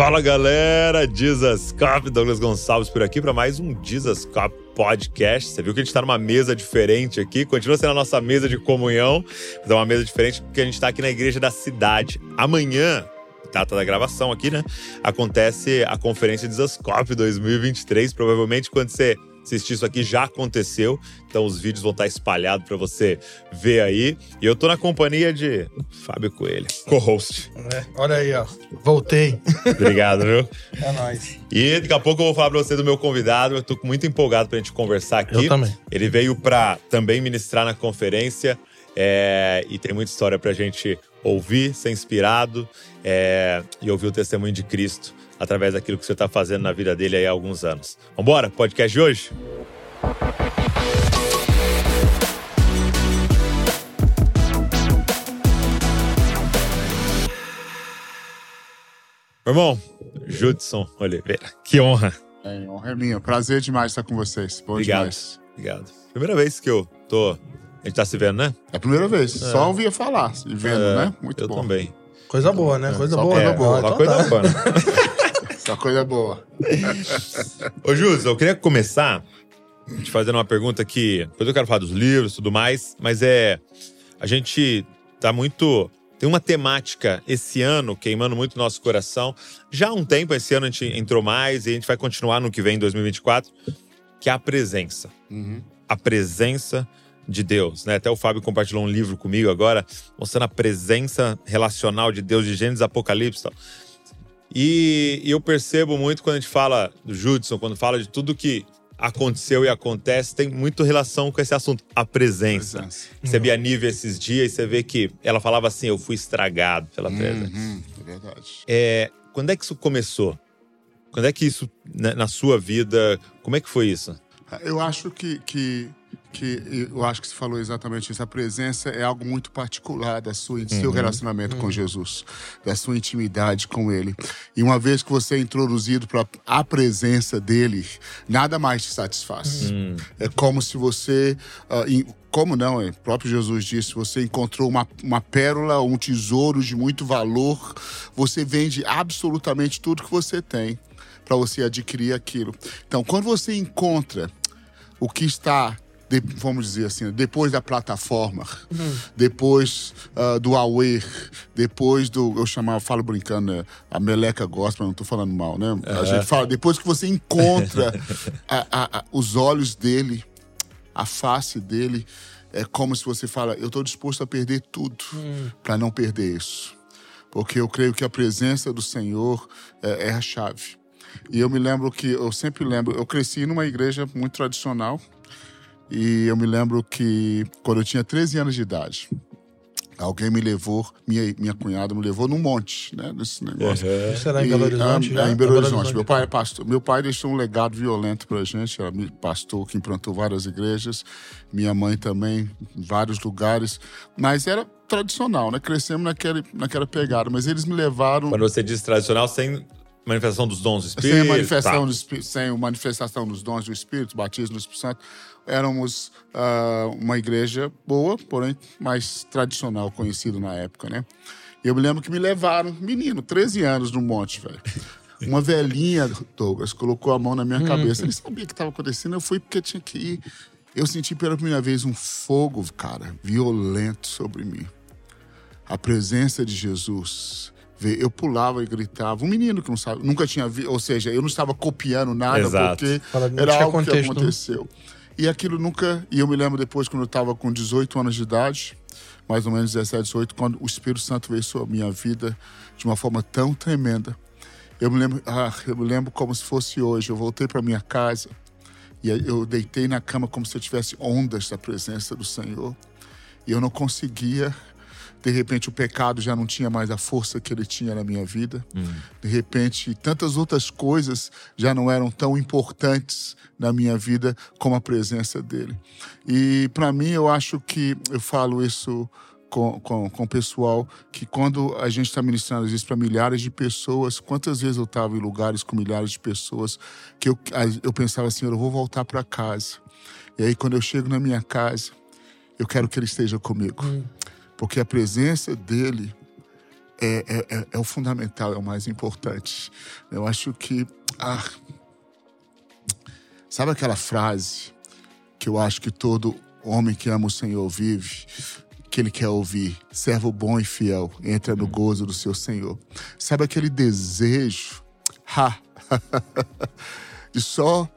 Fala galera, Jesus Cop, Douglas Gonçalves por aqui para mais um Jesus Cop Podcast. Você viu que a gente está numa mesa diferente aqui, continua sendo a nossa mesa de comunhão, mas é uma mesa diferente porque a gente está aqui na igreja da cidade. Amanhã, data da gravação aqui, né? Acontece a conferência Jesus Cop 2023. Provavelmente quando você assistir isso aqui já aconteceu, então os vídeos vão estar espalhados para você ver aí. E eu tô na companhia de Fábio Coelho, co-host. É, olha aí, ó. Voltei. Obrigado, viu? É nóis. E daqui a pouco eu vou falar para você do meu convidado. Eu tô muito empolgado pra gente conversar aqui. Eu também. Ele veio para também ministrar na conferência. É, e tem muita história pra gente ouvir, ser inspirado é, e ouvir o testemunho de Cristo através daquilo que você está fazendo na vida dele aí há alguns anos. Vambora, podcast de hoje? Meu irmão, Judson Oliveira, que honra. É, honra é minha. Prazer demais estar com vocês. Bom obrigado, demais. Obrigado. Primeira vez que eu tô. A gente tá se vendo, né? É a primeira vez. É. Só ouvia falar e vendo, é, né? Muito eu bom. Eu também. Coisa boa, né? Coisa Só boa. Coisa é, boa. Então coisa tá. Só coisa boa. Ô, Júlio, eu queria começar te fazendo uma pergunta que. Depois eu quero falar dos livros e tudo mais, mas é. A gente tá muito. Tem uma temática esse ano queimando muito nosso coração. Já há um tempo, esse ano a gente entrou mais e a gente vai continuar no que vem, em 2024, que é a presença. Uhum. A presença de Deus, né? Até o Fábio compartilhou um livro comigo agora, mostrando a presença relacional de Deus de Gênesis Apocalipse. Tal. E, e eu percebo muito quando a gente fala do Judson, quando fala de tudo que aconteceu e acontece, tem muito relação com esse assunto, a presença. presença. Recebi a Nive esses dias e você vê que ela falava assim: eu fui estragado pela uhum, presença. é verdade. É, quando é que isso começou? Quando é que isso, na, na sua vida, como é que foi isso? Eu acho que, que que eu acho que você falou exatamente isso. A presença é algo muito particular da sua, do seu uhum. relacionamento uhum. com Jesus, da sua intimidade com Ele. E uma vez que você é introduzido para a presença dele, nada mais te satisfaz. Uhum. É como se você. Uh, como não? O próprio Jesus disse: você encontrou uma, uma pérola, um tesouro de muito valor, você vende absolutamente tudo que você tem para você adquirir aquilo. Então, quando você encontra o que está de, vamos dizer assim, depois da plataforma, uhum. depois uh, do Aue, depois do. Eu chamava, falo brincando, né, a meleca gospel, não estou falando mal, né? Uhum. A gente fala, depois que você encontra a, a, a, os olhos dele, a face dele, é como se você fala, eu estou disposto a perder tudo uhum. para não perder isso. Porque eu creio que a presença do Senhor é, é a chave. E eu me lembro que, eu sempre lembro, eu cresci numa igreja muito tradicional, e eu me lembro que quando eu tinha 13 anos de idade, alguém me levou, minha, minha cunhada me levou num monte, né? Nesse negócio. Uhum. Isso era em Belo Horizonte? É, em Belo Horizonte. Meu pai é pastor. Meu pai deixou um legado violento pra gente. Era pastor que implantou várias igrejas. Minha mãe também, em vários lugares. Mas era tradicional, né? Crescemos naquela, naquela pegada. Mas eles me levaram. Quando você diz tradicional, sem manifestação dos dons do Espírito. Sem a manifestação, tá. do, sem a manifestação dos dons do Espírito, batismo do Espírito Santo éramos uh, uma igreja boa, porém mais tradicional, conhecido na época, né? E eu me lembro que me levaram, menino, 13 anos no monte, velho. Uma velhinha, Douglas, colocou a mão na minha cabeça. Ele sabia o que estava acontecendo, eu fui porque tinha que ir. Eu senti pela primeira vez um fogo, cara, violento sobre mim. A presença de Jesus. Eu pulava e gritava. Um menino que não sabe, nunca tinha visto, ou seja, eu não estava copiando nada Exato. porque era algo que aconteceu. E aquilo nunca. E eu me lembro depois, quando eu estava com 18 anos de idade, mais ou menos 17, 18, quando o Espírito Santo veio sobre a minha vida de uma forma tão tremenda. Eu me lembro, ah, eu me lembro como se fosse hoje. Eu voltei para minha casa e eu deitei na cama como se eu tivesse ondas da presença do Senhor. E eu não conseguia de repente o pecado já não tinha mais a força que ele tinha na minha vida. Hum. De repente tantas outras coisas já não eram tão importantes na minha vida como a presença dele. E para mim eu acho que eu falo isso com, com, com o pessoal que quando a gente está ministrando isso para milhares de pessoas, quantas vezes eu estava em lugares com milhares de pessoas que eu, eu pensava assim, eu vou voltar para casa. E aí quando eu chego na minha casa, eu quero que ele esteja comigo. Hum porque a presença dele é, é, é, é o fundamental, é o mais importante. Eu acho que. Ah, sabe aquela frase que eu acho que todo homem que ama o Senhor vive? que ele quer ouvir. Servo bom e fiel, entra no gozo do seu Senhor. Sabe aquele desejo ha, de só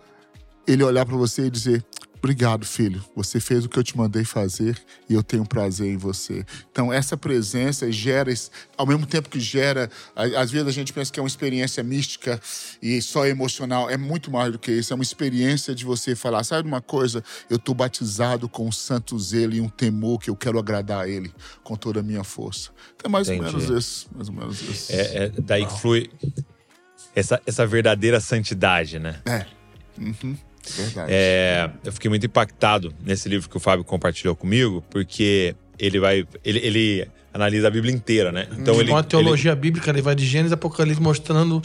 ele olhar para você e dizer: Obrigado, filho. Você fez o que eu te mandei fazer e eu tenho prazer em você. Então, essa presença gera, ao mesmo tempo que gera, às vezes a gente pensa que é uma experiência mística e só emocional. É muito mais do que isso. É uma experiência de você falar: sabe uma coisa? Eu estou batizado com um santo zelo e um temor que eu quero agradar a Ele com toda a minha força. Então, é mais Entendi. ou menos isso. Mais ou menos isso. É, é daí que flui essa, essa verdadeira santidade, né? É. Uhum. Verdade. É, eu fiquei muito impactado nesse livro que o Fábio compartilhou comigo, porque ele vai. Ele, ele analisa a Bíblia inteira, né? Então, ele, uma teologia ele... bíblica, ele vai de Gênesis a Apocalipse mostrando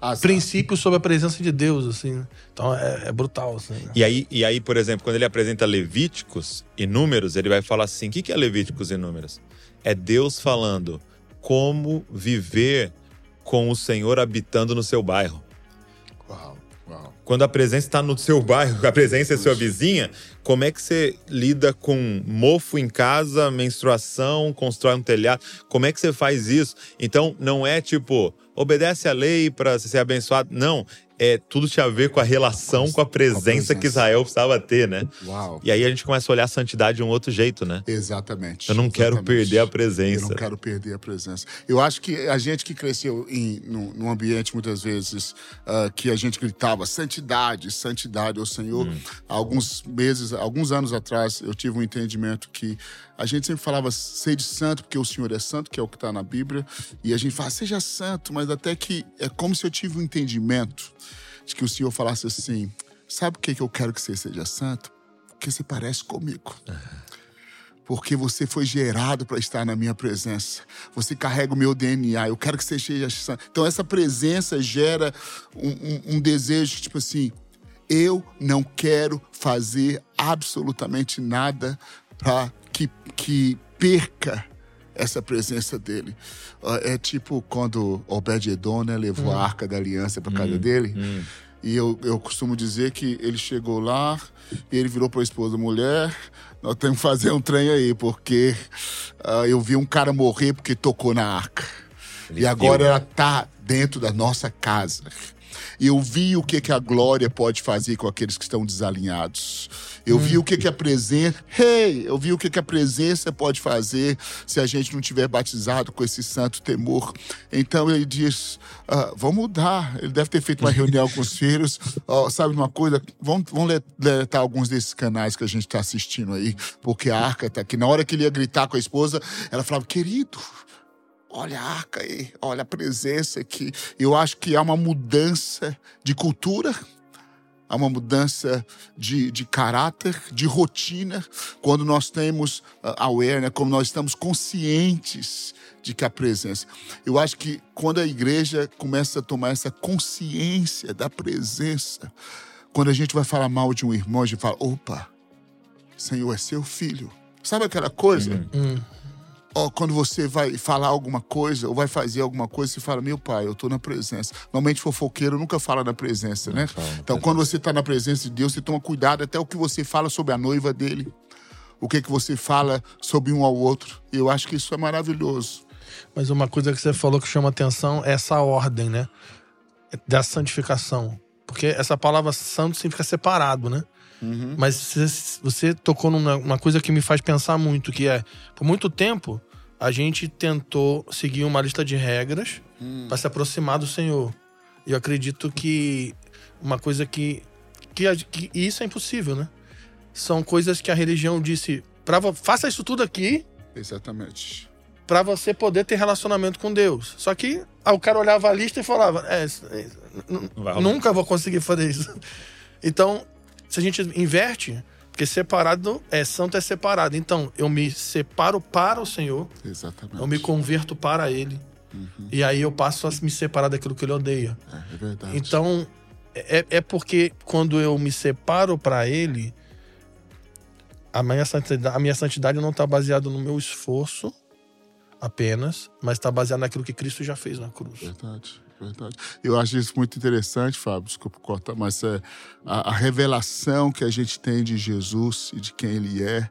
ah, princípios sobre a presença de Deus, assim. Né? Então é, é brutal, assim. Né? E aí, e aí, por exemplo, quando ele apresenta Levíticos e Números, ele vai falar assim: o que é Levíticos e Números? É Deus falando como viver com o Senhor habitando no seu bairro. Quando a presença está no seu bairro, a presença é sua vizinha, como é que você lida com mofo em casa, menstruação, constrói um telhado? Como é que você faz isso? Então, não é tipo, obedece a lei para ser abençoado. Não, é, tudo tinha a ver com a relação, com a presença, que Israel precisava ter, né? Uau. E aí a gente começa a olhar a santidade de um outro jeito, né? Exatamente. Eu não exatamente. quero perder a presença. Eu não quero perder a presença. Eu acho que a gente que cresceu em, num, num ambiente, muitas vezes, uh, que a gente gritava santidade, santidade ao Senhor. Hum. Há alguns meses, alguns anos atrás, eu tive um entendimento que a gente sempre falava de santo, porque o Senhor é santo, que é o que está na Bíblia. E a gente fala, seja santo, mas até que é como se eu tive um entendimento de que o Senhor falasse assim: sabe por que eu quero que você seja santo? Porque você parece comigo. Porque você foi gerado para estar na minha presença. Você carrega o meu DNA. Eu quero que você seja santo. Então, essa presença gera um, um, um desejo, tipo assim: eu não quero fazer absolutamente nada para que, que perca essa presença dele. Ah, é tipo quando Obed-Edom né, levou hum. a arca da aliança para casa hum. dele. Hum. E eu, eu costumo dizer que ele chegou lá e ele virou para a esposa: mulher, nós temos que fazer um trem aí, porque uh, eu vi um cara morrer porque tocou na arca. Ele e agora viu. ela tá dentro da nossa casa. E eu vi o que, que a glória pode fazer com aqueles que estão desalinhados. Eu hum. vi o que, que a presença. Hey! Eu vi o que, que a presença pode fazer se a gente não tiver batizado com esse santo temor. Então ele diz: ah, vamos mudar. Ele deve ter feito uma reunião com os filhos. Oh, sabe uma coisa? Vamos, vamos deletar alguns desses canais que a gente está assistindo aí, porque a arca está aqui. Na hora que ele ia gritar com a esposa, ela falava: querido olha a arca aí, olha a presença aqui. Eu acho que há uma mudança de cultura, há uma mudança de, de caráter, de rotina, quando nós temos uh, aware, né? quando nós estamos conscientes de que a presença. Eu acho que quando a igreja começa a tomar essa consciência da presença, quando a gente vai falar mal de um irmão, a gente fala: opa, Senhor é seu filho. Sabe aquela coisa? Hum. Ó, quando você vai falar alguma coisa ou vai fazer alguma coisa, você fala, meu pai, eu tô na presença. Normalmente fofoqueiro nunca fala na presença, né? então, quando você tá na presença de Deus, você toma cuidado até o que você fala sobre a noiva dele. O que que você fala sobre um ao outro. E eu acho que isso é maravilhoso. Mas uma coisa que você falou que chama atenção é essa ordem, né? Da santificação. Porque essa palavra santo significa separado, né? Uhum. Mas você, você tocou numa coisa que me faz pensar muito, que é, por muito tempo, a gente tentou seguir uma lista de regras hum. para se aproximar do Senhor. E eu acredito que uma coisa que, que, que isso é impossível, né? São coisas que a religião disse, pra, faça isso tudo aqui. Exatamente. Para você poder ter relacionamento com Deus. Só que o cara olhava a lista e falava: é, é, nunca vou conseguir fazer isso. Então, se a gente inverte, porque separado é santo é separado. Então, eu me separo para o Senhor. Exatamente. Eu me converto para Ele. Uhum. E aí eu passo a me separar daquilo que Ele odeia. É, é verdade. Então, é, é porque quando eu me separo para Ele, a minha santidade, a minha santidade não está baseada no meu esforço, apenas, mas está baseado naquilo que Cristo já fez na cruz. Verdade, verdade. Eu acho isso muito interessante, Fábio, desculpa cortar, mas é a, a revelação que a gente tem de Jesus e de quem ele é,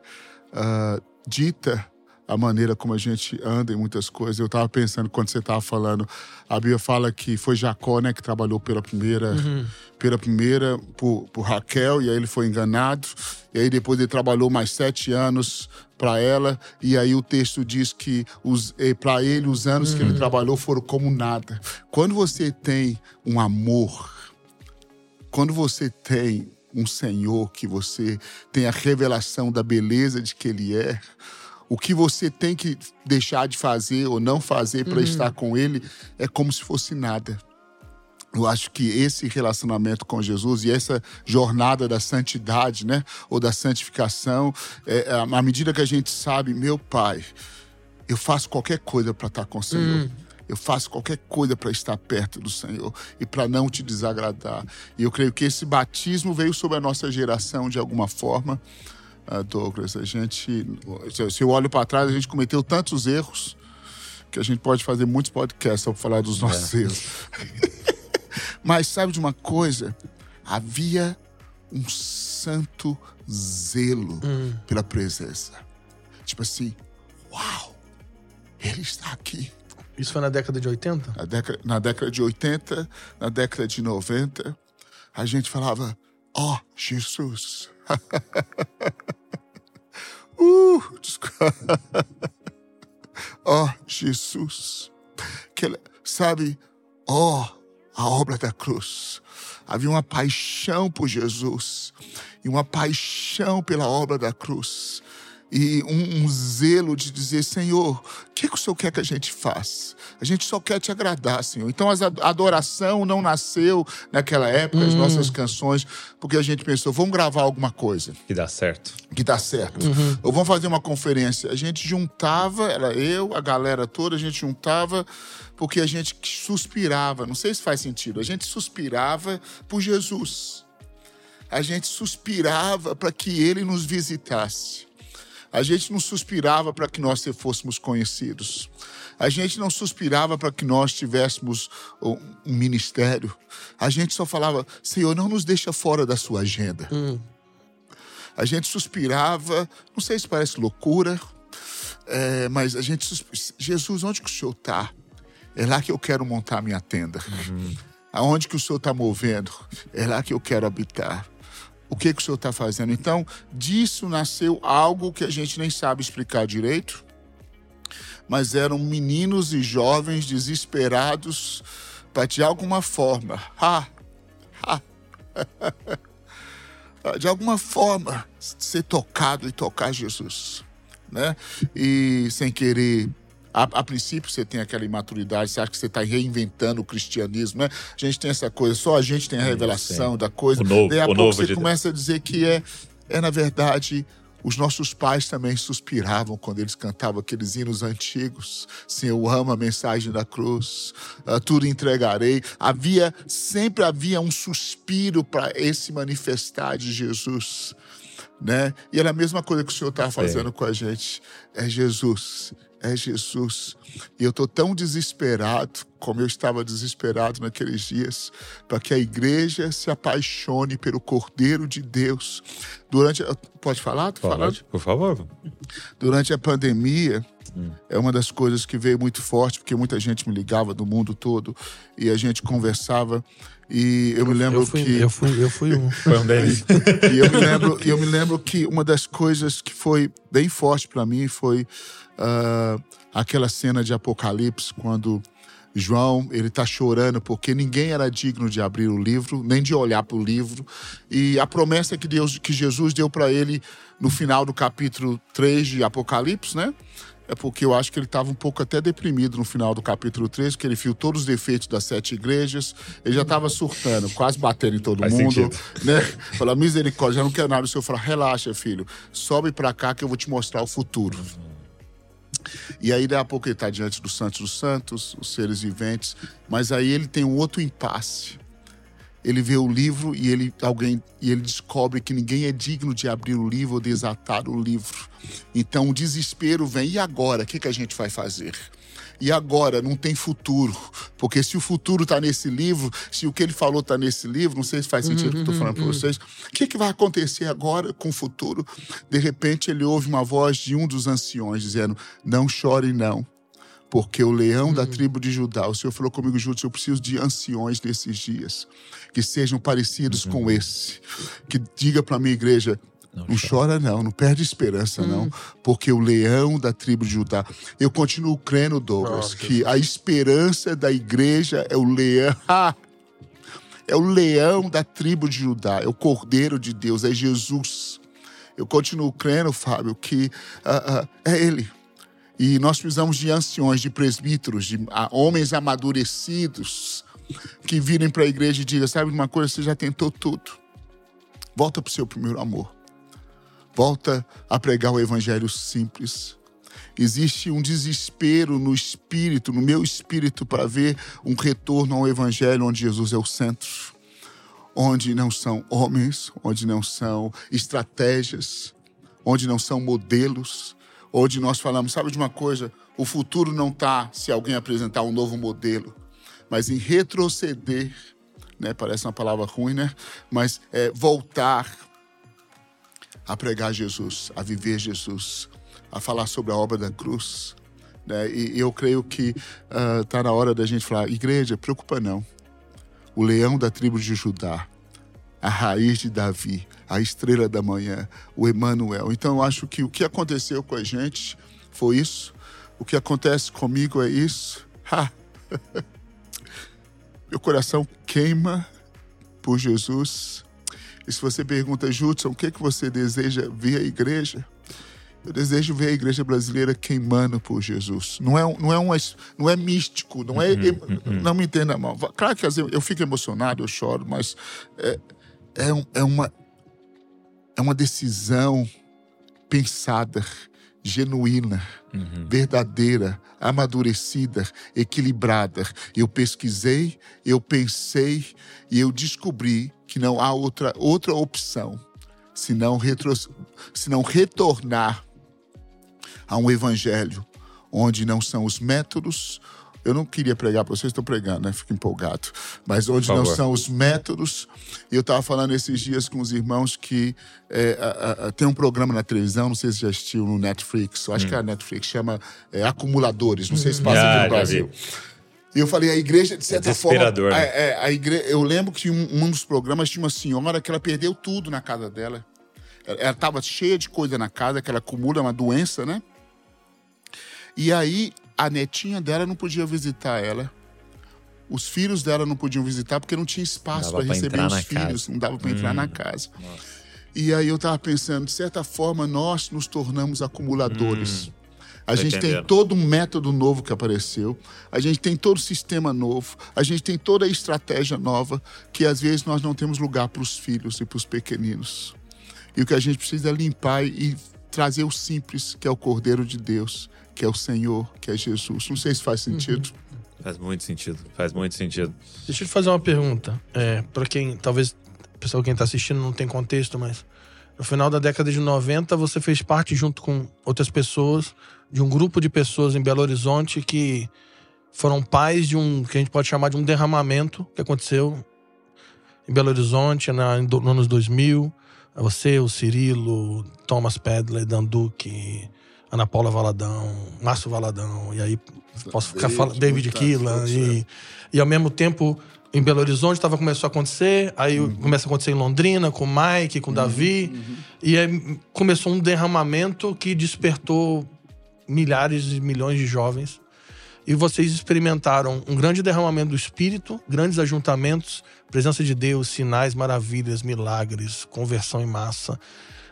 uh, dita a maneira como a gente anda em muitas coisas. Eu estava pensando quando você estava falando, a Bíblia fala que foi Jacó, né, que trabalhou pela primeira, uhum. pela primeira por, por, Raquel e aí ele foi enganado e aí depois ele trabalhou mais sete anos para ela e aí o texto diz que para ele os anos uhum. que ele uhum. trabalhou foram como nada. Quando você tem um amor, quando você tem um Senhor que você tem a revelação da beleza de que Ele é, o que você tem que deixar de fazer ou não fazer para uhum. estar com Ele é como se fosse nada. Eu acho que esse relacionamento com Jesus e essa jornada da santidade, né, ou da santificação, é, é à medida que a gente sabe, meu Pai, eu faço qualquer coisa para estar com o Senhor. Uhum. Eu faço qualquer coisa para estar perto do Senhor e para não te desagradar. E eu creio que esse batismo veio sobre a nossa geração de alguma forma. Uh, Douglas, a gente, se eu olho para trás, a gente cometeu tantos erros que a gente pode fazer muitos podcasts para falar dos nossos é. erros. Mas sabe de uma coisa? Havia um santo zelo hum. pela presença. Tipo assim, uau, ele está aqui. Isso foi na década de 80? Na década, na década de 80, na década de 90, a gente falava, ó, oh, Jesus. uh, ó, oh, Jesus. Que, sabe, ó, oh, a obra da cruz. Havia uma paixão por Jesus e uma paixão pela obra da cruz e um, um, zelo de dizer: Senhor, o que, que o Senhor quer que a gente faça? A gente só quer te agradar, Senhor. Então a adoração não nasceu naquela época, as hum. nossas canções, porque a gente pensou: vamos gravar alguma coisa. Que dá certo. Que dá certo. Uhum. Ou vamos fazer uma conferência. A gente juntava, era eu, a galera toda, a gente juntava, porque a gente suspirava. Não sei se faz sentido. A gente suspirava por Jesus. A gente suspirava para que ele nos visitasse. A gente não suspirava para que nós fôssemos conhecidos. A gente não suspirava para que nós tivéssemos um ministério. A gente só falava: Senhor, não nos deixa fora da sua agenda. Hum. A gente suspirava, não sei se parece loucura, é, mas a gente suspirava, Jesus, onde que o Senhor está? É lá que eu quero montar minha tenda. Uhum. Aonde que o Senhor está movendo? É lá que eu quero habitar o que, que o senhor está fazendo. Então, disso nasceu algo que a gente nem sabe explicar direito, mas eram meninos e jovens desesperados para, de alguma forma, ha, ha, de alguma forma, ser tocado e tocar Jesus. Né? E sem querer a, a, princípio você tem aquela imaturidade, você acha que você está reinventando o cristianismo, né? A gente tem essa coisa, só a gente tem a revelação da coisa. O novo, Daí a pouco novo você de começa a dizer que é, é, na verdade, os nossos pais também suspiravam quando eles cantavam aqueles hinos antigos. Sim, eu amo a mensagem da cruz, uh, tudo entregarei. Havia, sempre havia um suspiro para esse manifestar de Jesus. Né? E era a mesma coisa que o Senhor está fazendo com a gente. É Jesus é Jesus. E eu estou tão desesperado, como eu estava desesperado naqueles dias, para que a igreja se apaixone pelo Cordeiro de Deus. Durante. Pode falar? Pode, falando? por favor. Durante a pandemia, hum. é uma das coisas que veio muito forte, porque muita gente me ligava do mundo todo e a gente conversava. E eu, eu me lembro eu fui, que. Eu fui, eu fui um. Foi um deles. e eu me, lembro, eu me lembro que uma das coisas que foi bem forte para mim foi uh, aquela cena de Apocalipse, quando João ele está chorando porque ninguém era digno de abrir o livro, nem de olhar para o livro. E a promessa que, Deus, que Jesus deu para ele no final do capítulo 3 de Apocalipse, né? é porque eu acho que ele estava um pouco até deprimido no final do capítulo 3, porque ele viu todos os defeitos das sete igrejas, ele já estava surtando, quase batendo em todo Faz mundo. Sentido. Né? Fala, misericórdia, já não quero nada. O senhor fala, relaxa, filho, sobe para cá que eu vou te mostrar o futuro. E aí, daqui a pouco, ele está diante dos santos dos santos, os seres viventes, mas aí ele tem um outro impasse. ele vê o livro e ele alguém e ele descobre que ninguém é digno de abrir o livro ou desatar o livro. Então o desespero vem e agora, o que, que a gente vai fazer? E agora não tem futuro, porque se o futuro está nesse livro, se o que ele falou está nesse livro, não sei se faz sentido o que eu estou falando para vocês. O que, que vai acontecer agora com o futuro? De repente ele ouve uma voz de um dos anciões dizendo: "Não chore não, porque o leão da tribo de Judá, o Senhor falou comigo, Júlio, eu preciso de anciões nesses dias, que sejam parecidos uhum. com esse, que diga para a minha igreja, não, não chora. não, não perde esperança não, hum. porque o leão da tribo de Judá, eu continuo crendo, Douglas, oh, que a esperança da igreja é o leão, é o leão da tribo de Judá, é o cordeiro de Deus, é Jesus. Eu continuo crendo, Fábio, que uh, uh, é ele. E nós precisamos de anciões, de presbíteros, de uh, homens amadurecidos que virem para a igreja e digam: sabe uma coisa, você já tentou tudo. Volta para o seu primeiro amor. Volta a pregar o evangelho simples. Existe um desespero no espírito, no meu espírito, para ver um retorno ao evangelho onde Jesus é o centro. Onde não são homens, onde não são estratégias, onde não são modelos, onde nós falamos, sabe de uma coisa? O futuro não está se alguém apresentar um novo modelo, mas em retroceder, né? Parece uma palavra ruim, né? Mas é, voltar a pregar Jesus, a viver Jesus, a falar sobre a obra da cruz. Né? E eu creio que está ah, uh, na hora da gente falar: igreja, preocupa não. O leão da tribo de Judá, a raiz de Davi, a estrela da manhã, o Emanuel. Então eu acho que o que aconteceu com a gente foi isso. O que acontece comigo é isso. Ha! Meu coração queima por Jesus. E se você pergunta, Judson, o que, é que você deseja ver a igreja? Eu desejo ver a igreja brasileira queimando por Jesus. Não é, não é, um, não é místico, não é. Uhum, uhum. Não me entenda mal. Claro que eu fico emocionado, eu choro, mas é, é, é, uma, é uma decisão pensada, genuína, uhum. verdadeira, amadurecida, equilibrada. Eu pesquisei, eu pensei e eu descobri que não há outra, outra opção senão, retro, senão retornar a um evangelho onde não são os métodos. Eu não queria pregar para vocês, estou pregando, né? Fico empolgado. Mas onde não são os métodos. Eu estava falando esses dias com os irmãos que é, a, a, tem um programa na televisão, não sei se já assistiu no Netflix, eu acho hum. que é a Netflix, chama é, Acumuladores, não sei se passa aqui no Brasil. E eu falei, a igreja, de certa é forma. Né? A, é, a igreja, eu lembro que um, um dos programas tinha uma senhora que ela perdeu tudo na casa dela. Ela estava cheia de coisa na casa, que ela acumula uma doença, né? E aí a netinha dela não podia visitar ela. Os filhos dela não podiam visitar porque não tinha espaço para receber os filhos, casa. não dava para hum. entrar na hum. casa. Nossa. E aí eu estava pensando, de certa forma, nós nos tornamos acumuladores. Hum. A gente entendendo. tem todo um método novo que apareceu, a gente tem todo o sistema novo, a gente tem toda a estratégia nova que às vezes nós não temos lugar para os filhos e para os pequeninos. E o que a gente precisa é limpar e trazer o simples, que é o Cordeiro de Deus, que é o Senhor, que é Jesus. Não sei se faz sentido. Uhum. Faz muito sentido, faz muito sentido. Deixa eu te fazer uma pergunta. É, para quem, talvez, pessoal quem está assistindo não tem contexto, mas no final da década de 90 você fez parte junto com outras pessoas de um grupo de pessoas em Belo Horizonte que foram pais de um que a gente pode chamar de um derramamento que aconteceu em Belo Horizonte na, no anos 2000. Você, o Cirilo, Thomas Pedley, Dan Duque, Ana Paula Valadão, Márcio Valadão, e aí posso ficar falando, David Keelan, e, e ao mesmo tempo em Belo Horizonte estava começou a acontecer, aí uhum. começa a acontecer em Londrina, com o Mike, com o uhum, Davi, uhum. e aí começou um derramamento que despertou milhares e milhões de jovens. E vocês experimentaram um grande derramamento do Espírito, grandes ajuntamentos, presença de Deus, sinais, maravilhas, milagres, conversão em massa.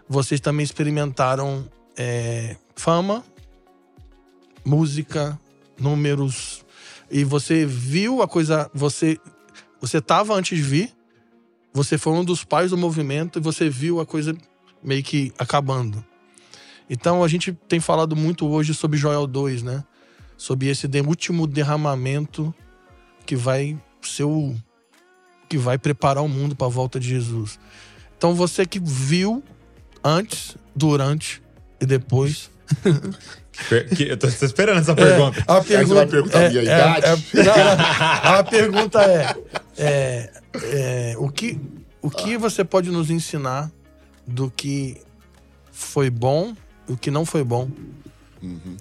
Vocês também experimentaram é, fama, música, números. E você viu a coisa. Você você estava antes de vir, você foi um dos pais do movimento e você viu a coisa meio que acabando. Então a gente tem falado muito hoje sobre Joel 2, né? Sobre esse último derramamento que vai ser o, que vai preparar o mundo para a volta de Jesus. Então você que viu antes, durante e depois. Que, eu tô esperando essa pergunta. É, a pergunta vai perguntar é, a minha é, idade? É, não, a pergunta é, é, é, o que, o que você pode nos ensinar do que foi bom e o que não foi bom? Uhum.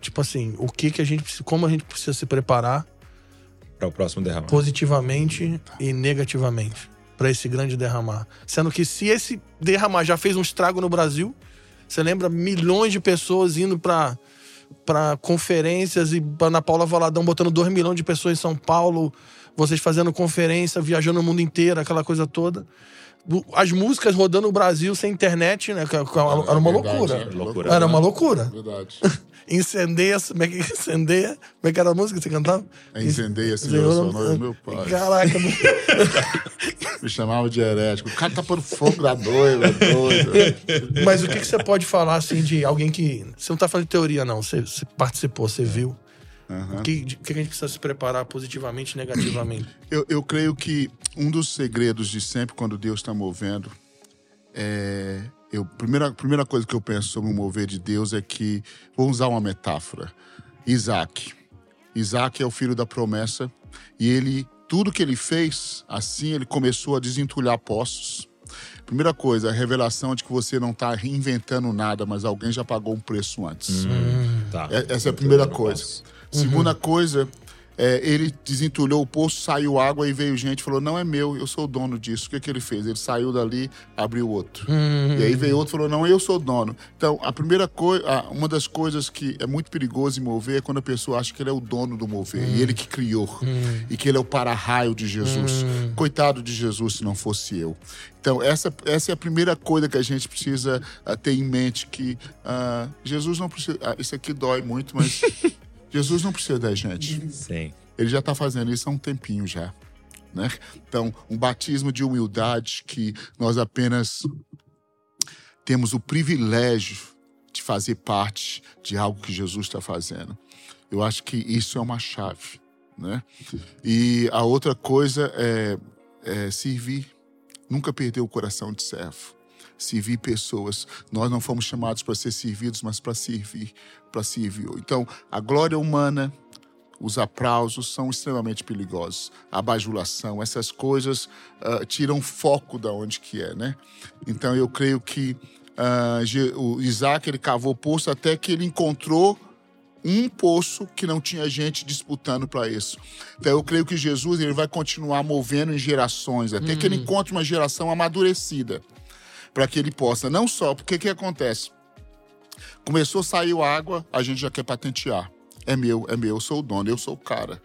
Tipo assim, o que que a gente como a gente precisa se preparar para o próximo derramar, positivamente e negativamente para esse grande derramar, sendo que se esse derramar já fez um estrago no Brasil, você lembra milhões de pessoas indo para para conferências e Ana Paula Valadão botando 2 milhões de pessoas em São Paulo, vocês fazendo conferência, viajando o mundo inteiro, aquela coisa toda. As músicas rodando o Brasil sem internet, né? Era uma loucura. Era uma loucura. Verdade. Incendeia, como é que incendeia? Como é que era a música que você cantava? É incendeia, Senhor, Senhor nome, meu pai. Caraca. Me chamava de herético. O cara tá por fogo da doida, doido. Mas o que, que você pode falar, assim, de alguém que... Você não tá falando de teoria, não. Você, você participou, você viu. Uhum. O que, que a gente precisa se preparar positivamente e negativamente? Eu, eu creio que um dos segredos de sempre, quando Deus está movendo, é eu, primeira, primeira coisa que eu penso sobre o mover de Deus é que, vou usar uma metáfora, Isaac. Isaac é o filho da promessa e ele, tudo que ele fez, assim ele começou a desentulhar poços. Primeira coisa, a revelação de que você não está reinventando nada, mas alguém já pagou um preço antes. Hum, tá. É, essa é a primeira coisa. Segunda uhum. coisa é, ele desentulhou o poço, saiu água e veio gente falou: Não é meu, eu sou o dono disso. O que, que ele fez? Ele saiu dali, abriu outro. Uhum. E aí veio outro e falou: Não, eu sou o dono. Então, a primeira coisa, uma das coisas que é muito perigoso em mover é quando a pessoa acha que ele é o dono do mover uhum. e ele que criou uhum. e que ele é o para-raio de Jesus. Uhum. Coitado de Jesus se não fosse eu. Então, essa, essa é a primeira coisa que a gente precisa uh, ter em mente: que uh, Jesus não precisa. Uh, isso aqui dói muito, mas. Jesus não precisa da gente. Sim. Ele já está fazendo isso há um tempinho já. Né? Então, um batismo de humildade que nós apenas temos o privilégio de fazer parte de algo que Jesus está fazendo. Eu acho que isso é uma chave. Né? E a outra coisa é, é servir. Nunca perder o coração de servo servir pessoas. Nós não fomos chamados para ser servidos, mas para servir, para servir. Então, a glória humana, os aplausos são extremamente perigosos. A bajulação, essas coisas uh, tiram foco da onde que é, né? Então, eu creio que uh, o Isaac ele cavou poço até que ele encontrou um poço que não tinha gente disputando para isso. Então eu creio que Jesus ele vai continuar movendo em gerações até que ele hum. encontre uma geração amadurecida para que ele possa, não só, porque o que acontece? Começou, saiu água, a gente já quer patentear. É meu, é meu, eu sou o dono, eu sou o cara.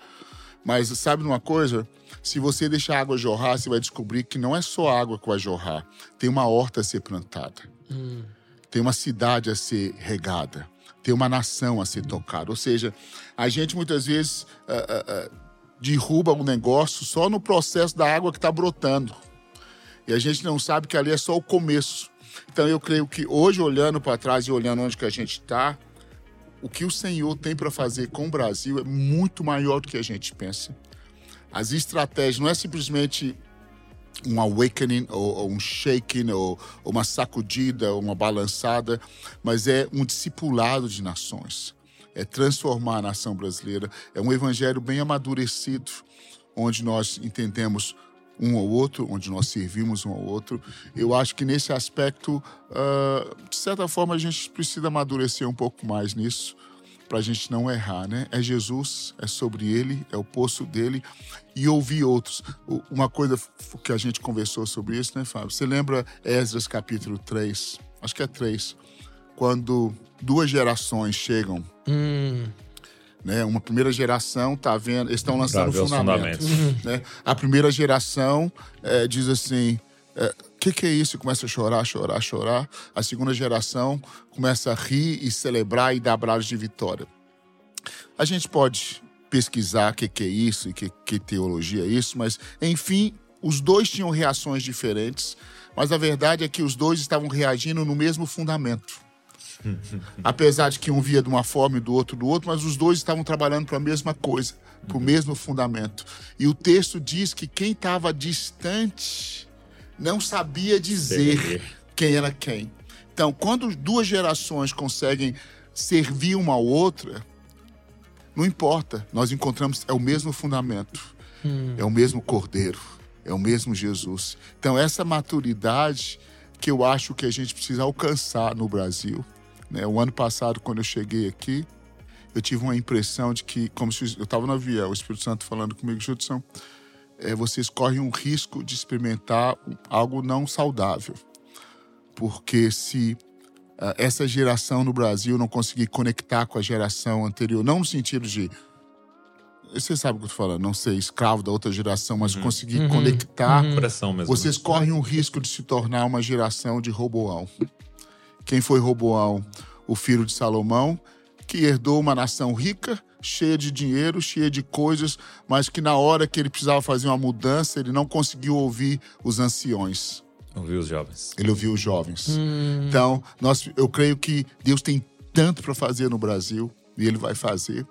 Mas sabe uma coisa? Se você deixar a água jorrar, você vai descobrir que não é só a água que vai jorrar. Tem uma horta a ser plantada. Hum. Tem uma cidade a ser regada. Tem uma nação a ser tocada. Ou seja, a gente muitas vezes uh, uh, uh, derruba um negócio só no processo da água que está brotando. E a gente não sabe que ali é só o começo. Então eu creio que hoje, olhando para trás e olhando onde que a gente está, o que o Senhor tem para fazer com o Brasil é muito maior do que a gente pensa. As estratégias não é simplesmente um awakening ou, ou um shaking ou, ou, uma sacudida ou uma balançada, mas é um discipulado de nações. É transformar a nação brasileira. É um evangelho bem amadurecido, onde nós entendemos um ao outro, onde nós servimos um ao outro. Eu acho que nesse aspecto, uh, de certa forma, a gente precisa amadurecer um pouco mais nisso para a gente não errar, né? É Jesus, é sobre Ele, é o poço dele e ouvir outros. Uma coisa que a gente conversou sobre isso, né, Fábio? Você lembra Esdras capítulo 3? Acho que é 3. Quando duas gerações chegam hum né? Uma primeira geração tá vendo, eles estão lançando o fundamento. Né? A primeira geração é, diz assim: o é, que, que é isso? E começa a chorar, chorar, chorar. A segunda geração começa a rir e celebrar e dar abraços de vitória. A gente pode pesquisar o que, que é isso e que, que teologia é isso, mas, enfim, os dois tinham reações diferentes, mas a verdade é que os dois estavam reagindo no mesmo fundamento. Apesar de que um via de uma forma e do outro do outro, mas os dois estavam trabalhando para a mesma coisa, para o mesmo fundamento. E o texto diz que quem estava distante não sabia dizer quem era quem. Então, quando duas gerações conseguem servir uma à outra, não importa, nós encontramos é o mesmo fundamento, hum. é o mesmo Cordeiro, é o mesmo Jesus. Então, essa maturidade que eu acho que a gente precisa alcançar no Brasil. Né? O ano passado, quando eu cheguei aqui, eu tive uma impressão de que, como se eu estava no avião, o Espírito Santo falando comigo, Judson, é, vocês correm um risco de experimentar algo não saudável. Porque se uh, essa geração no Brasil não conseguir conectar com a geração anterior, não no sentido de. Você sabe o que eu tô falando, não ser escravo da outra geração, mas uhum. conseguir uhum. conectar. Uhum. Coração mesmo. Vocês correm um risco de se tornar uma geração de Roboão. Quem foi Roboão? O filho de Salomão, que herdou uma nação rica, cheia de dinheiro, cheia de coisas, mas que na hora que ele precisava fazer uma mudança, ele não conseguiu ouvir os anciões. Ouviu os jovens. Ele ouviu os jovens. Hum. Então, nós, eu creio que Deus tem tanto para fazer no Brasil e ele vai fazer.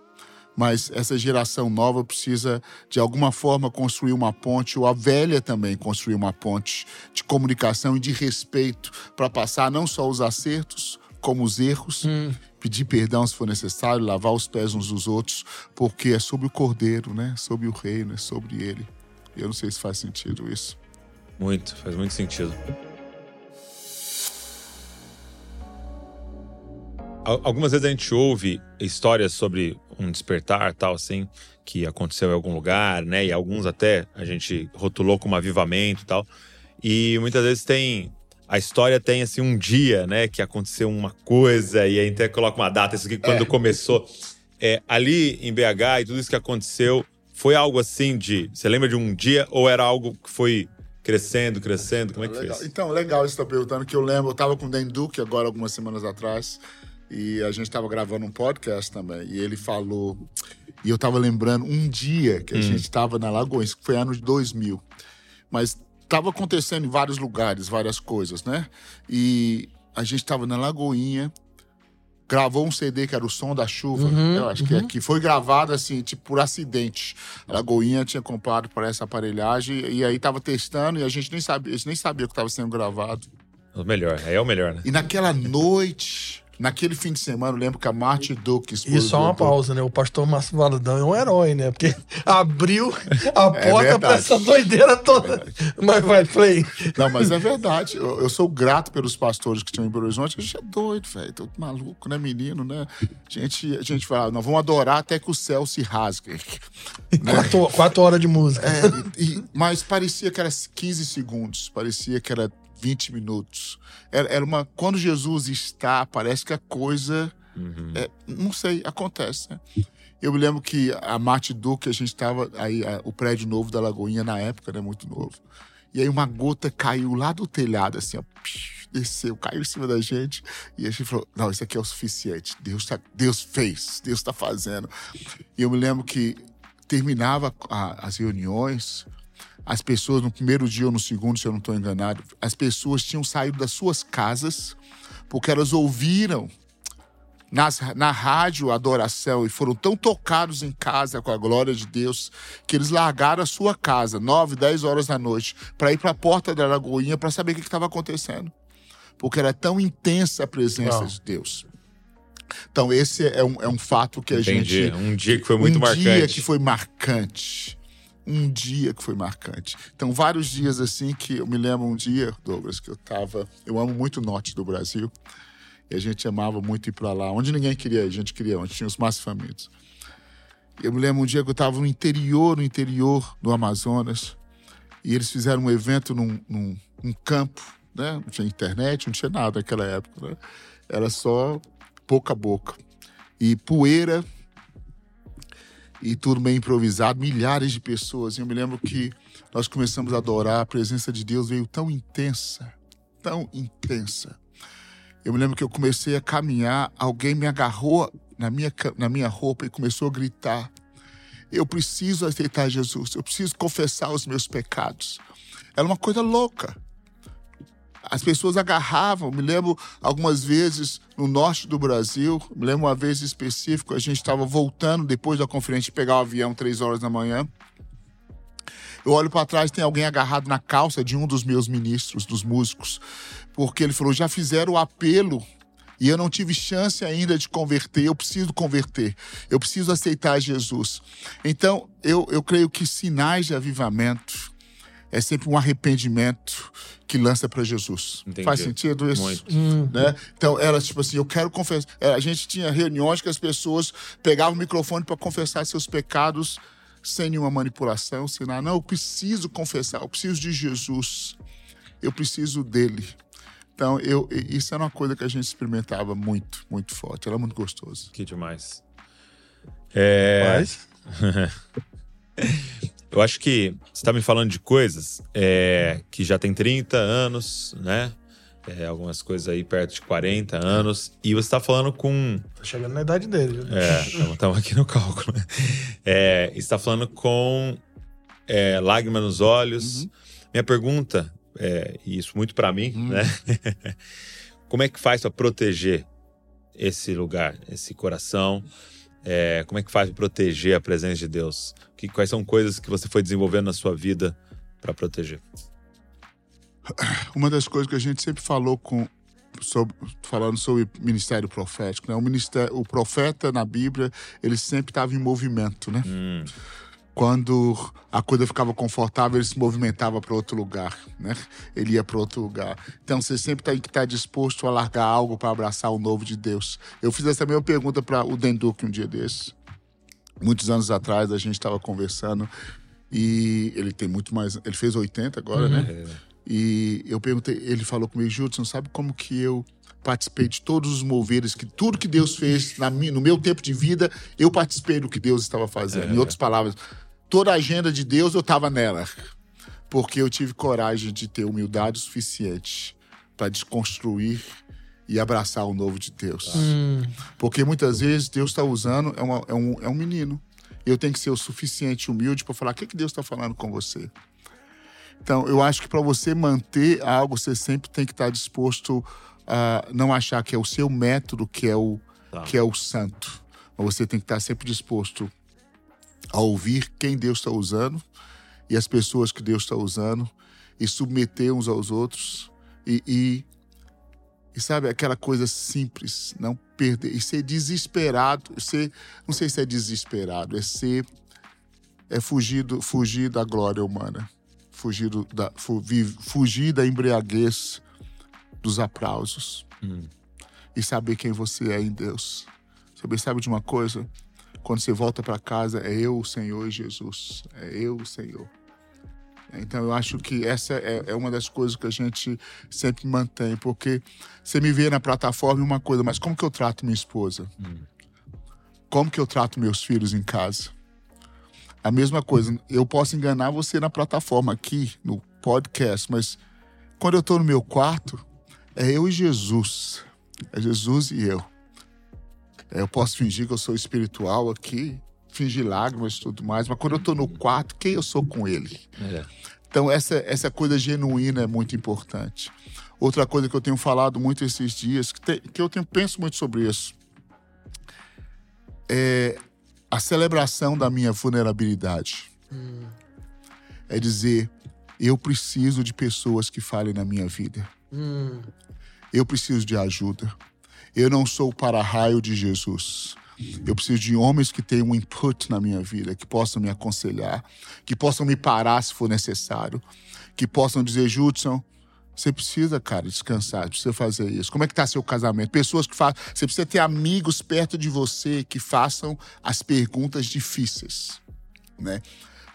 Mas essa geração nova precisa, de alguma forma, construir uma ponte, ou a velha também construir uma ponte de comunicação e de respeito para passar não só os acertos, como os erros, hum. pedir perdão se for necessário, lavar os pés uns dos outros, porque é sobre o Cordeiro, né? Sobre o reino, é sobre ele. Eu não sei se faz sentido isso. Muito, faz muito sentido. Algumas vezes a gente ouve histórias sobre um despertar, tal, assim, que aconteceu em algum lugar, né? E alguns até a gente rotulou como avivamento e tal. E muitas vezes tem a história tem assim um dia, né, que aconteceu uma coisa e aí até coloca uma data, isso aqui quando é. começou. É, ali em BH e tudo isso que aconteceu, foi algo assim de. Você lembra de um dia ou era algo que foi crescendo, crescendo? Como é que legal. fez? Então, legal você tá perguntando, que eu lembro, eu tava com o Dan Duque agora algumas semanas atrás e a gente tava gravando um podcast também e ele falou. E eu tava lembrando um dia que a hum. gente tava na Lagoa, que foi ano de 2000. Mas estava acontecendo em vários lugares, várias coisas, né? E a gente estava na Lagoinha, gravou um CD que era o Som da Chuva, uhum, eu acho uhum. que, é, uhum. que foi gravado assim, tipo, por acidente. A Lagoinha tinha comprado para essa aparelhagem e aí tava testando e a gente nem sabia, a gente nem sabia que estava sendo gravado. O melhor, aí é o melhor, né? E naquela noite Naquele fim de semana, eu lembro que a Martin Duke... E só uma pausa, né? O pastor Márcio Valadão é um herói, né? Porque abriu a é porta é pra essa doideira toda. É mas vai, play. Não, mas é verdade. Eu, eu, sou grato pelos pastores que tinham em Belo Horizonte. A gente é doido, velho. Todo maluco, né, menino, né? A gente, a gente fala, nós vamos adorar até que o céu se rasgue. Né? Quatro, quatro horas de música. É, e, mas parecia que era 15 segundos. Parecia que era 20 minutos. Era, era uma. Quando Jesus está, parece que a coisa. Uhum. É, não sei, acontece, né? Eu me lembro que a Mate Duque, a gente estava aí, a, o prédio novo da Lagoinha na época, né? Muito novo. E aí uma gota caiu lá do telhado, assim, ó, desceu, caiu em cima da gente. E a gente falou: não, isso aqui é o suficiente. Deus, tá, Deus fez, Deus está fazendo. E eu me lembro que terminava a, as reuniões, as pessoas, no primeiro dia ou no segundo, se eu não estou enganado, as pessoas tinham saído das suas casas porque elas ouviram nas, na rádio a adoração e foram tão tocados em casa com a glória de Deus que eles largaram a sua casa, 9, 10 horas da noite, para ir para a porta da Lagoinha para saber o que estava acontecendo. Porque era tão intensa a presença Não. de Deus. Então, esse é um, é um fato que a Entendi. gente. Um dia que foi muito um marcante. Um dia que foi marcante um dia que foi marcante. Então, vários dias assim que eu me lembro um dia, Douglas, que eu tava. Eu amo muito o norte do Brasil. E a gente amava muito ir para lá. Onde ninguém queria ir, a gente queria, onde tinha os mais famintos. Eu me lembro um dia que eu estava no interior, no interior do Amazonas, e eles fizeram um evento num, num, campo, né? Não tinha internet, não tinha nada naquela época, né? Era só boca a boca. E poeira e tudo meio improvisado, milhares de pessoas. E eu me lembro que nós começamos a adorar, a presença de Deus veio tão intensa, tão intensa. Eu me lembro que eu comecei a caminhar, alguém me agarrou na minha, na minha roupa e começou a gritar: Eu preciso aceitar Jesus, eu preciso confessar os meus pecados. Era uma coisa louca. As pessoas agarravam. Me lembro algumas vezes no norte do Brasil, me lembro uma vez específico, a gente estava voltando depois da conferência, pegar o avião três horas da manhã. Eu olho para trás, tem alguém agarrado na calça de um dos meus ministros, dos músicos, porque ele falou: já fizeram o apelo e eu não tive chance ainda de converter. Eu preciso converter, eu preciso aceitar Jesus. Então, eu, eu creio que sinais de avivamento é sempre um arrependimento que lança para Jesus. Entendi. Faz sentido isso? Muito. Hum. Né? Então, era tipo assim, eu quero confessar. É, a gente tinha reuniões que as pessoas pegavam o microfone para confessar seus pecados sem nenhuma manipulação, sem nada. Não, eu preciso confessar, eu preciso de Jesus. Eu preciso dele. Então, eu, isso era uma coisa que a gente experimentava muito, muito forte. Era muito gostoso. Que demais. É... Mas... eu acho que você está me falando de coisas é, que já tem 30 anos, né? É, algumas coisas aí perto de 40 anos. E você está falando com. Tá chegando na idade dele. É, estamos aqui no cálculo. Né? É, está falando com é, lágrimas nos olhos. Uhum. Minha pergunta é, e isso muito para mim, hum. né? como é que faz para proteger esse lugar, esse coração? É, como é que faz para proteger a presença de Deus? Que, quais são coisas que você foi desenvolvendo na sua vida para proteger? Uma das coisas que a gente sempre falou com sobre, falando sobre ministério profético, né? O ministério, o profeta na Bíblia, ele sempre estava em movimento, né? Hum quando a coisa ficava confortável, ele se movimentava para outro lugar, né? Ele ia para outro lugar. Então você sempre tem que estar tá disposto a largar algo para abraçar o novo de Deus. Eu fiz essa mesma pergunta para o Denduque um dia desse. Muitos anos atrás a gente estava conversando e ele tem muito mais, ele fez 80 agora, né? uhum. né? E eu perguntei, ele falou comigo, Judson, sabe como que eu participei de todos os moveres, que tudo que Deus fez na, no meu tempo de vida, eu participei do que Deus estava fazendo. É. Em outras palavras, toda a agenda de Deus eu estava nela. Porque eu tive coragem de ter humildade suficiente para desconstruir e abraçar o novo de Deus. Hum. Porque muitas vezes Deus está usando, é, uma, é, um, é um menino. Eu tenho que ser o suficiente humilde para falar: o que, que Deus está falando com você? Então, eu acho que para você manter algo, você sempre tem que estar tá disposto a não achar que é o seu método que é o, tá. que é o santo. Mas você tem que estar tá sempre disposto a ouvir quem Deus está usando e as pessoas que Deus está usando e submeter uns aos outros e, e, e, sabe aquela coisa simples, não perder e ser desesperado, ser não sei se é desesperado, é ser é fugir, do, fugir da glória humana, fugir do, da fugir da embriaguez dos aplausos hum. e saber quem você é em Deus. Saber sabe de uma coisa? Quando você volta para casa, é eu, o Senhor Jesus. É eu, o Senhor. Então eu acho que essa é, é, uma das coisas que a gente sempre mantém, porque você me vê na plataforma uma coisa, mas como que eu trato minha esposa? Hum. Como que eu trato meus filhos em casa? A mesma coisa, eu posso enganar você na plataforma aqui, no podcast, mas quando eu estou no meu quarto, é eu e Jesus. É Jesus e eu. É, eu posso fingir que eu sou espiritual aqui, fingir lágrimas e tudo mais, mas quando eu estou no quarto, quem eu sou com ele? É. Então, essa, essa coisa genuína é muito importante. Outra coisa que eu tenho falado muito esses dias, que, te, que eu tenho, penso muito sobre isso, é a celebração da minha vulnerabilidade. Hum. É dizer, eu preciso de pessoas que falem na minha vida. Hum. Eu preciso de ajuda. Eu não sou o para-raio de Jesus. Eu preciso de homens que tenham um input na minha vida, que possam me aconselhar, que possam me parar se for necessário, que possam dizer, Judson, você precisa, cara, descansar, precisa fazer isso. Como é que tá seu casamento? Pessoas que fazem. Você precisa ter amigos perto de você que façam as perguntas difíceis, né?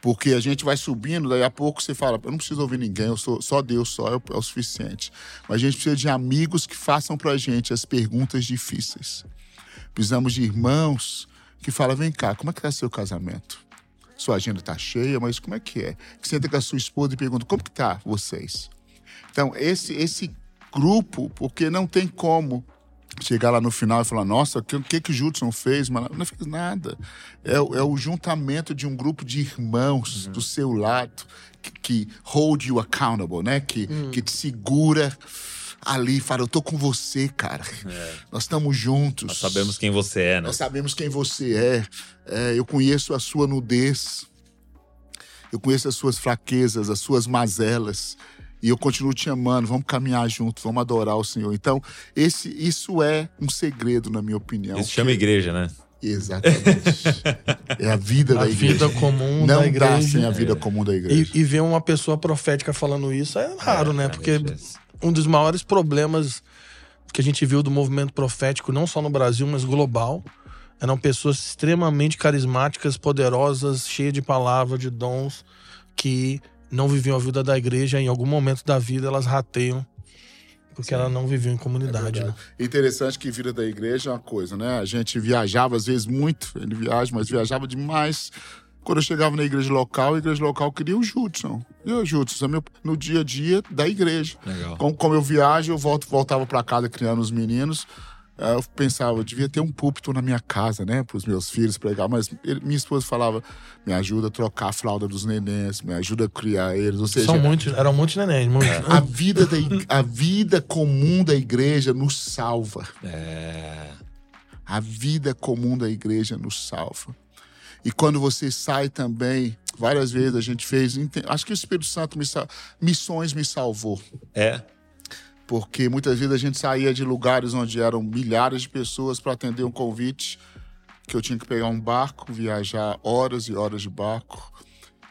Porque a gente vai subindo, daí a pouco você fala, eu não preciso ouvir ninguém, eu sou só Deus só é o, é o suficiente. Mas a gente precisa de amigos que façam pra gente as perguntas difíceis. Precisamos de irmãos que falam, vem cá, como é que tá seu casamento? Sua agenda tá cheia, mas como é que é? Que senta com a sua esposa e pergunta, como que tá vocês? Então, esse, esse grupo, porque não tem como chegar lá no final e falar, nossa, o que, que, que o Judson fez? Mas não fez nada. É, é o juntamento de um grupo de irmãos uhum. do seu lado que, que, hold you accountable, né? Que, uhum. que te segura ali fala, eu tô com você, cara. É. Nós estamos juntos. Nós sabemos quem você é, né? Nós sabemos quem você é. é. Eu conheço a sua nudez. Eu conheço as suas fraquezas, as suas mazelas. E eu continuo te amando. Vamos caminhar juntos, vamos adorar o Senhor. Então, esse, isso é um segredo, na minha opinião. Isso chama igreja, né? Exatamente. é a vida a da igreja. A vida comum Não da igreja. Não dá sem a vida é. comum da igreja. E, e, ver uma pessoa profética falando isso é raro, é, né? Porque um dos maiores problemas que a gente viu do movimento profético, não só no Brasil, mas global, eram pessoas extremamente carismáticas, poderosas, cheias de palavra, de dons, que não viviam a vida da igreja. Em algum momento da vida, elas rateiam porque Sim. ela não viveu em comunidade. É né? Interessante que vida da igreja é uma coisa, né? A gente viajava às vezes muito, ele viaja, mas viajava demais quando eu chegava na igreja local, a igreja local queria o Judson. E o Judson, é no dia a dia da igreja. Legal. Como, como eu viajo, eu volto, voltava para casa criando os meninos. Eu pensava, eu devia ter um púlpito na minha casa, né, para os meus filhos pregar. Mas ele, minha esposa falava, me ajuda a trocar a fralda dos nenéns, me ajuda a criar eles. Ou seja, São muitos, eram muitos nenéns. Muitos. É. A, vida da, a vida comum da igreja nos salva. É. A vida comum da igreja nos salva. E quando você sai também, várias vezes a gente fez. Acho que o Espírito Santo me missões me salvou. É. Porque muitas vezes a gente saía de lugares onde eram milhares de pessoas para atender um convite, que eu tinha que pegar um barco, viajar horas e horas de barco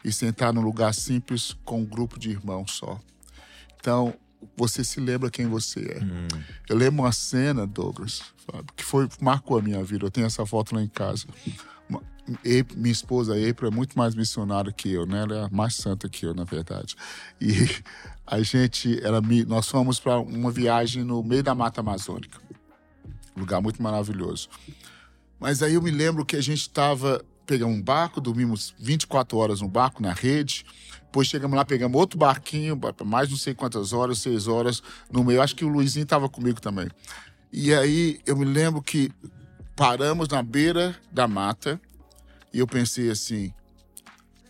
e sentar num lugar simples com um grupo de irmãos só. Então, você se lembra quem você é. Hum. Eu lembro uma cena, Douglas, que foi marcou a minha vida. Eu tenho essa foto lá em casa minha esposa April é muito mais missionária que eu, né? Ela é mais santa que eu, na verdade. E a gente, ela me, nós fomos para uma viagem no meio da Mata Amazônica, um lugar muito maravilhoso. Mas aí eu me lembro que a gente estava pegando um barco, dormimos 24 horas no barco na rede. Depois chegamos lá, pegamos outro barquinho, mais não sei quantas horas, seis horas no meio. Acho que o Luizinho estava comigo também. E aí eu me lembro que paramos na beira da mata e eu pensei assim,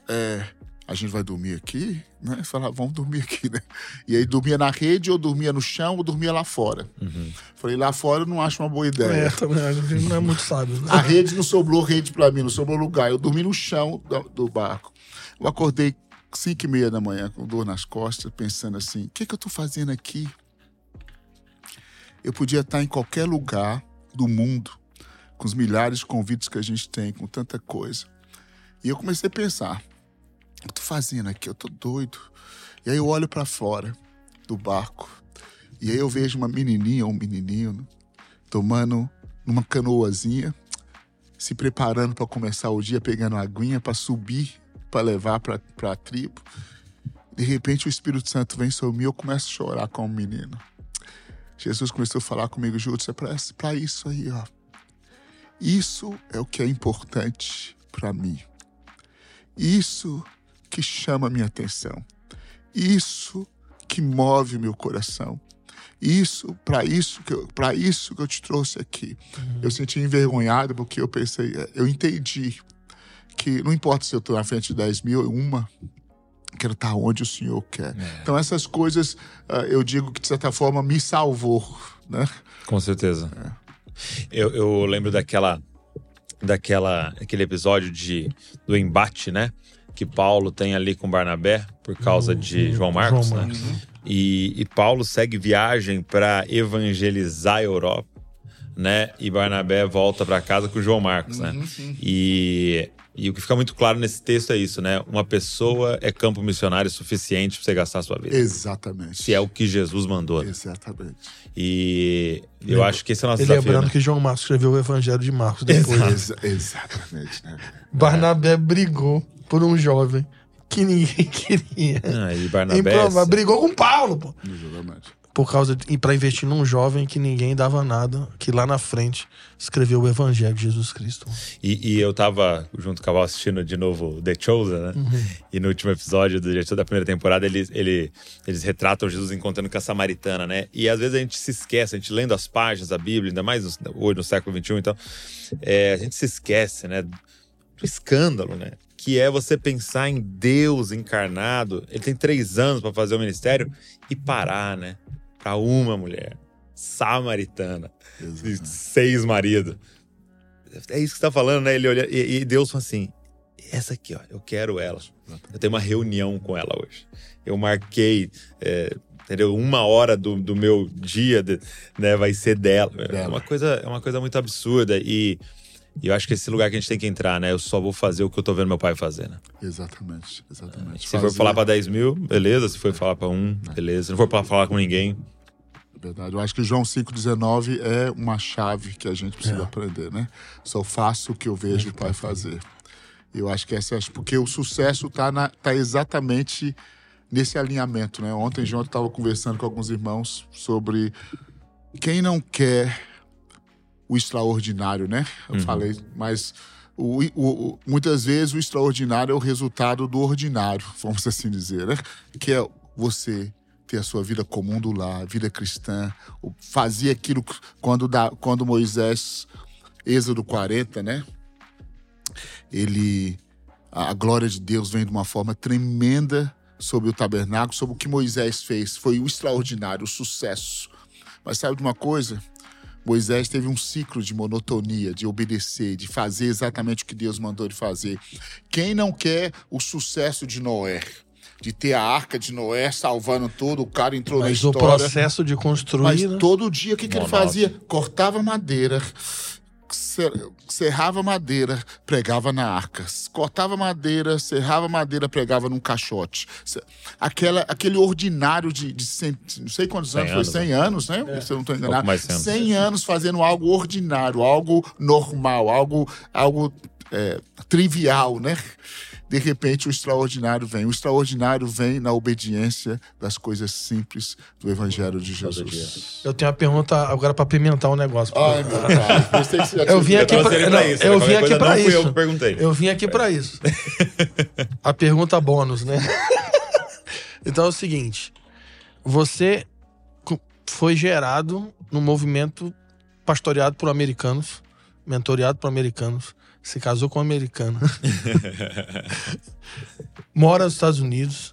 é, a gente vai dormir aqui? Né? Falava, vamos dormir aqui, né? E aí dormia na rede, ou dormia no chão, ou dormia lá fora. Uhum. Falei, lá fora eu não acho uma boa ideia. É, também não é muito sábio. Né? A rede não sobrou rede para mim, não sobrou lugar. Eu dormi no chão do, do barco. Eu acordei cinco e meia da manhã com dor nas costas, pensando assim, o que, que eu tô fazendo aqui? Eu podia estar em qualquer lugar do mundo com os milhares de convites que a gente tem, com tanta coisa. E eu comecei a pensar: o que eu tô fazendo aqui? Eu tô doido. E aí eu olho para fora do barco e aí eu vejo uma menininha ou um menininho né, tomando numa canoazinha, se preparando para começar o dia, pegando aguinha para subir, para levar para a tribo. De repente o Espírito Santo vem sobre mim e eu começo a chorar com o menino. Jesus começou a falar comigo, Júlio, é para isso aí, ó. Isso é o que é importante para mim. Isso que chama minha atenção. Isso que move meu coração. Isso, para isso que eu, para isso que eu te trouxe aqui. Uhum. Eu senti envergonhado porque eu pensei, eu entendi que não importa se eu estou na frente de 10 mil, uma quero estar onde o Senhor quer. É. Então essas coisas, ah, eu digo que de certa forma me salvou, né? Com certeza. É. Eu, eu lembro daquela, daquela, aquele episódio de, do embate, né? Que Paulo tem ali com Barnabé por causa de uhum. João Marcos, João Marcos né? E, e Paulo segue viagem para evangelizar a Europa, né? E Barnabé volta para casa com João Marcos, né? Uhum, e e o que fica muito claro nesse texto é isso, né? Uma pessoa é campo missionário suficiente para você gastar a sua vida. Exatamente. Se é o que Jesus mandou. Né? Exatamente. E eu acho que esse é o nosso e desafio. Lembrando né? que João Marcos escreveu o Evangelho de Marcos depois. Exa exatamente, né? Barnabé brigou por um jovem que ninguém queria. Ah, e Barnabé. Improva, brigou com Paulo, pô. Exatamente. Por causa de, para investir num jovem que ninguém dava nada, que lá na frente escreveu o Evangelho de Jesus Cristo. E, e eu tava junto com a Val assistindo de novo The Chosen, né? Uhum. E no último episódio do diretor da primeira temporada, eles, ele, eles retratam Jesus encontrando com a samaritana, né? E às vezes a gente se esquece, a gente lendo as páginas da Bíblia, ainda mais hoje no século XXI, então, é, a gente se esquece, né? Do escândalo, né? que é você pensar em Deus encarnado. Ele tem três anos para fazer o ministério e parar, né? Para uma mulher samaritana, de seis maridos. É isso que você tá falando, né? Ele olha e, e Deus fala assim: essa aqui, ó, eu quero ela. Eu tenho uma reunião com ela hoje. Eu marquei, é, entendeu? Uma hora do, do meu dia, de, né, vai ser dela. É uma coisa, é uma coisa muito absurda e e eu acho que esse lugar que a gente tem que entrar, né? Eu só vou fazer o que eu tô vendo meu pai fazer, né? Exatamente, exatamente. se fazer... for falar para 10 mil, beleza. Se for falar para um, é. beleza. Se não for para falar com ninguém. Verdade. Eu acho que João 5,19 é uma chave que a gente precisa é. aprender, né? Só faço o que eu vejo o pai fazer. Eu acho que essa é. Porque o sucesso tá, na, tá exatamente nesse alinhamento, né? Ontem, João, estava conversando com alguns irmãos sobre quem não quer o extraordinário, né? Eu uhum. falei, mas o, o, muitas vezes o extraordinário é o resultado do ordinário, vamos assim dizer, né? Que é você ter a sua vida comum do lar, vida cristã, fazer aquilo quando, da, quando Moisés, Êxodo 40, né? Ele, a glória de Deus vem de uma forma tremenda sobre o tabernáculo, sobre o que Moisés fez. Foi o extraordinário, o sucesso. Mas sabe de uma coisa? Moisés teve um ciclo de monotonia, de obedecer, de fazer exatamente o que Deus mandou ele fazer. Quem não quer o sucesso de Noé? De ter a arca de Noé salvando tudo, o cara entrou Mas na história. Mas o processo de construir. Mas né? todo dia o que, que ele fazia? Cortava madeira, serrava madeira, pregava na arca. Cortava madeira, serrava madeira, pregava num caixote. Aquela, aquele ordinário de, de cent, não sei quantos anos, anos, foi 100 né? anos, né? É. Se eu não estou enganado. Mais 100 anos fazendo algo ordinário, algo normal, algo, algo é, trivial, né? De repente o extraordinário vem. O extraordinário vem na obediência das coisas simples do Evangelho de Jesus. Eu tenho uma pergunta agora para pimentar o um negócio. Ai, meu eu vim aqui para isso. Eu vim aqui para isso. Eu, que perguntei. eu vim aqui para isso. a pergunta bônus, né? então é o seguinte: você foi gerado no movimento pastoreado por americanos, mentoreado por americanos se casou com uma americana, mora nos Estados Unidos,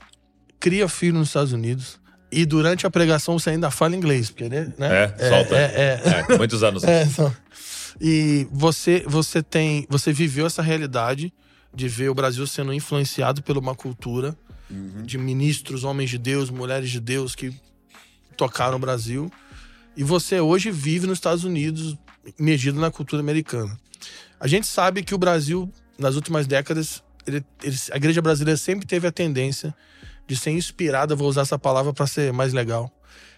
cria filho nos Estados Unidos. E durante a pregação você ainda fala inglês, porque, né? É, é solta. É, é, é. muitos anos. É. E você, você tem, você viveu essa realidade de ver o Brasil sendo influenciado por uma cultura uhum. de ministros, homens de Deus, mulheres de Deus que tocaram o Brasil. E você hoje vive nos Estados Unidos, medido na cultura americana. A gente sabe que o Brasil, nas últimas décadas, ele, ele, a igreja brasileira sempre teve a tendência de ser inspirada, vou usar essa palavra para ser mais legal,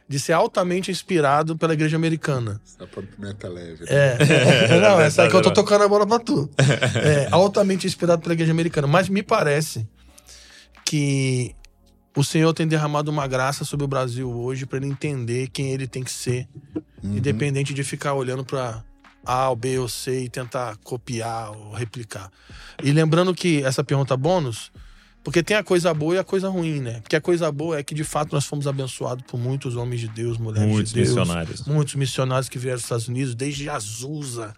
de ser altamente inspirado pela igreja americana. Essa pimenta leve. Né? É. Não, essa é que eu tô tocando a bola pra tu. É, altamente inspirado pela igreja americana. Mas me parece que o Senhor tem derramado uma graça sobre o Brasil hoje para ele entender quem ele tem que ser, uhum. independente de ficar olhando para a, B ou C e tentar copiar ou replicar. E lembrando que essa pergunta bônus, porque tem a coisa boa e a coisa ruim, né? Porque a coisa boa é que de fato nós fomos abençoados por muitos homens de Deus, mulheres muitos de Deus. Missionários. Muitos missionários que vieram dos Estados Unidos, desde Azusa.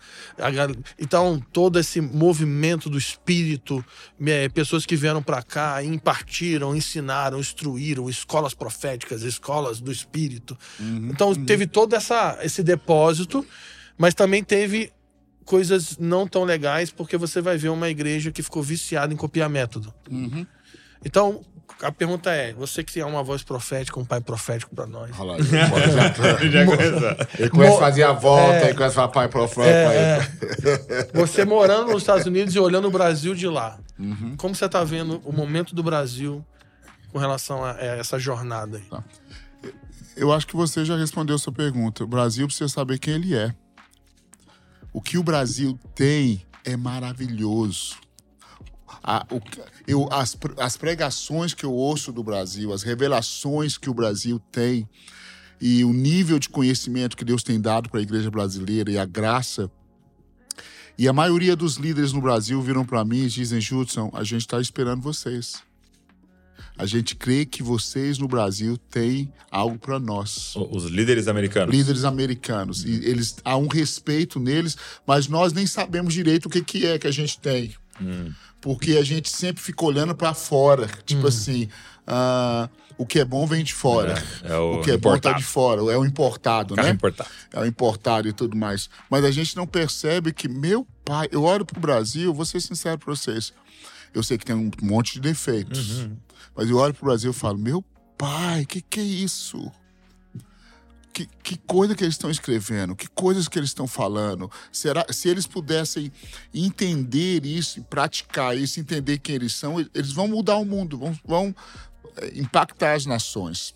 Então, todo esse movimento do espírito, é, pessoas que vieram para cá, impartiram, ensinaram, instruíram, escolas proféticas, escolas do espírito. Uhum, então, uhum. teve todo essa, esse depósito. Mas também teve coisas não tão legais, porque você vai ver uma igreja que ficou viciada em copiar método. Uhum. Então, a pergunta é: você que tem uma voz profética, um pai profético para nós. Olha lá, já, Ele começa a fazer a volta, é, começa a falar pai profético. É, é. Você morando nos Estados Unidos e olhando o Brasil de lá. Uhum. Como você está vendo o momento do Brasil com relação a, a essa jornada aí? Tá. Eu acho que você já respondeu a sua pergunta. O Brasil precisa saber quem ele é. O que o Brasil tem é maravilhoso. A, o, eu, as, as pregações que eu ouço do Brasil, as revelações que o Brasil tem, e o nível de conhecimento que Deus tem dado para a igreja brasileira e a graça. E a maioria dos líderes no Brasil viram para mim e dizem: Judson, a gente está esperando vocês. A gente crê que vocês no Brasil têm algo para nós. Os líderes americanos. Líderes americanos. E eles há um respeito neles, mas nós nem sabemos direito o que, que é que a gente tem. Hum. Porque a gente sempre fica olhando para fora. Tipo assim, ah, o que é bom vem de fora. É, é o, o que é bom tá importado. de fora. É o importado, Carro né? importado. é o importado e tudo mais. Mas a gente não percebe que, meu pai, eu olho pro Brasil, vou ser sincero pra vocês. Eu sei que tem um monte de defeitos. Uhum. Mas eu olho pro Brasil e falo, meu pai, que que é isso? Que, que coisa que eles estão escrevendo, que coisas que eles estão falando. Será se eles pudessem entender isso, praticar isso, entender quem eles são, eles vão mudar o mundo, vão, vão eh, impactar as nações.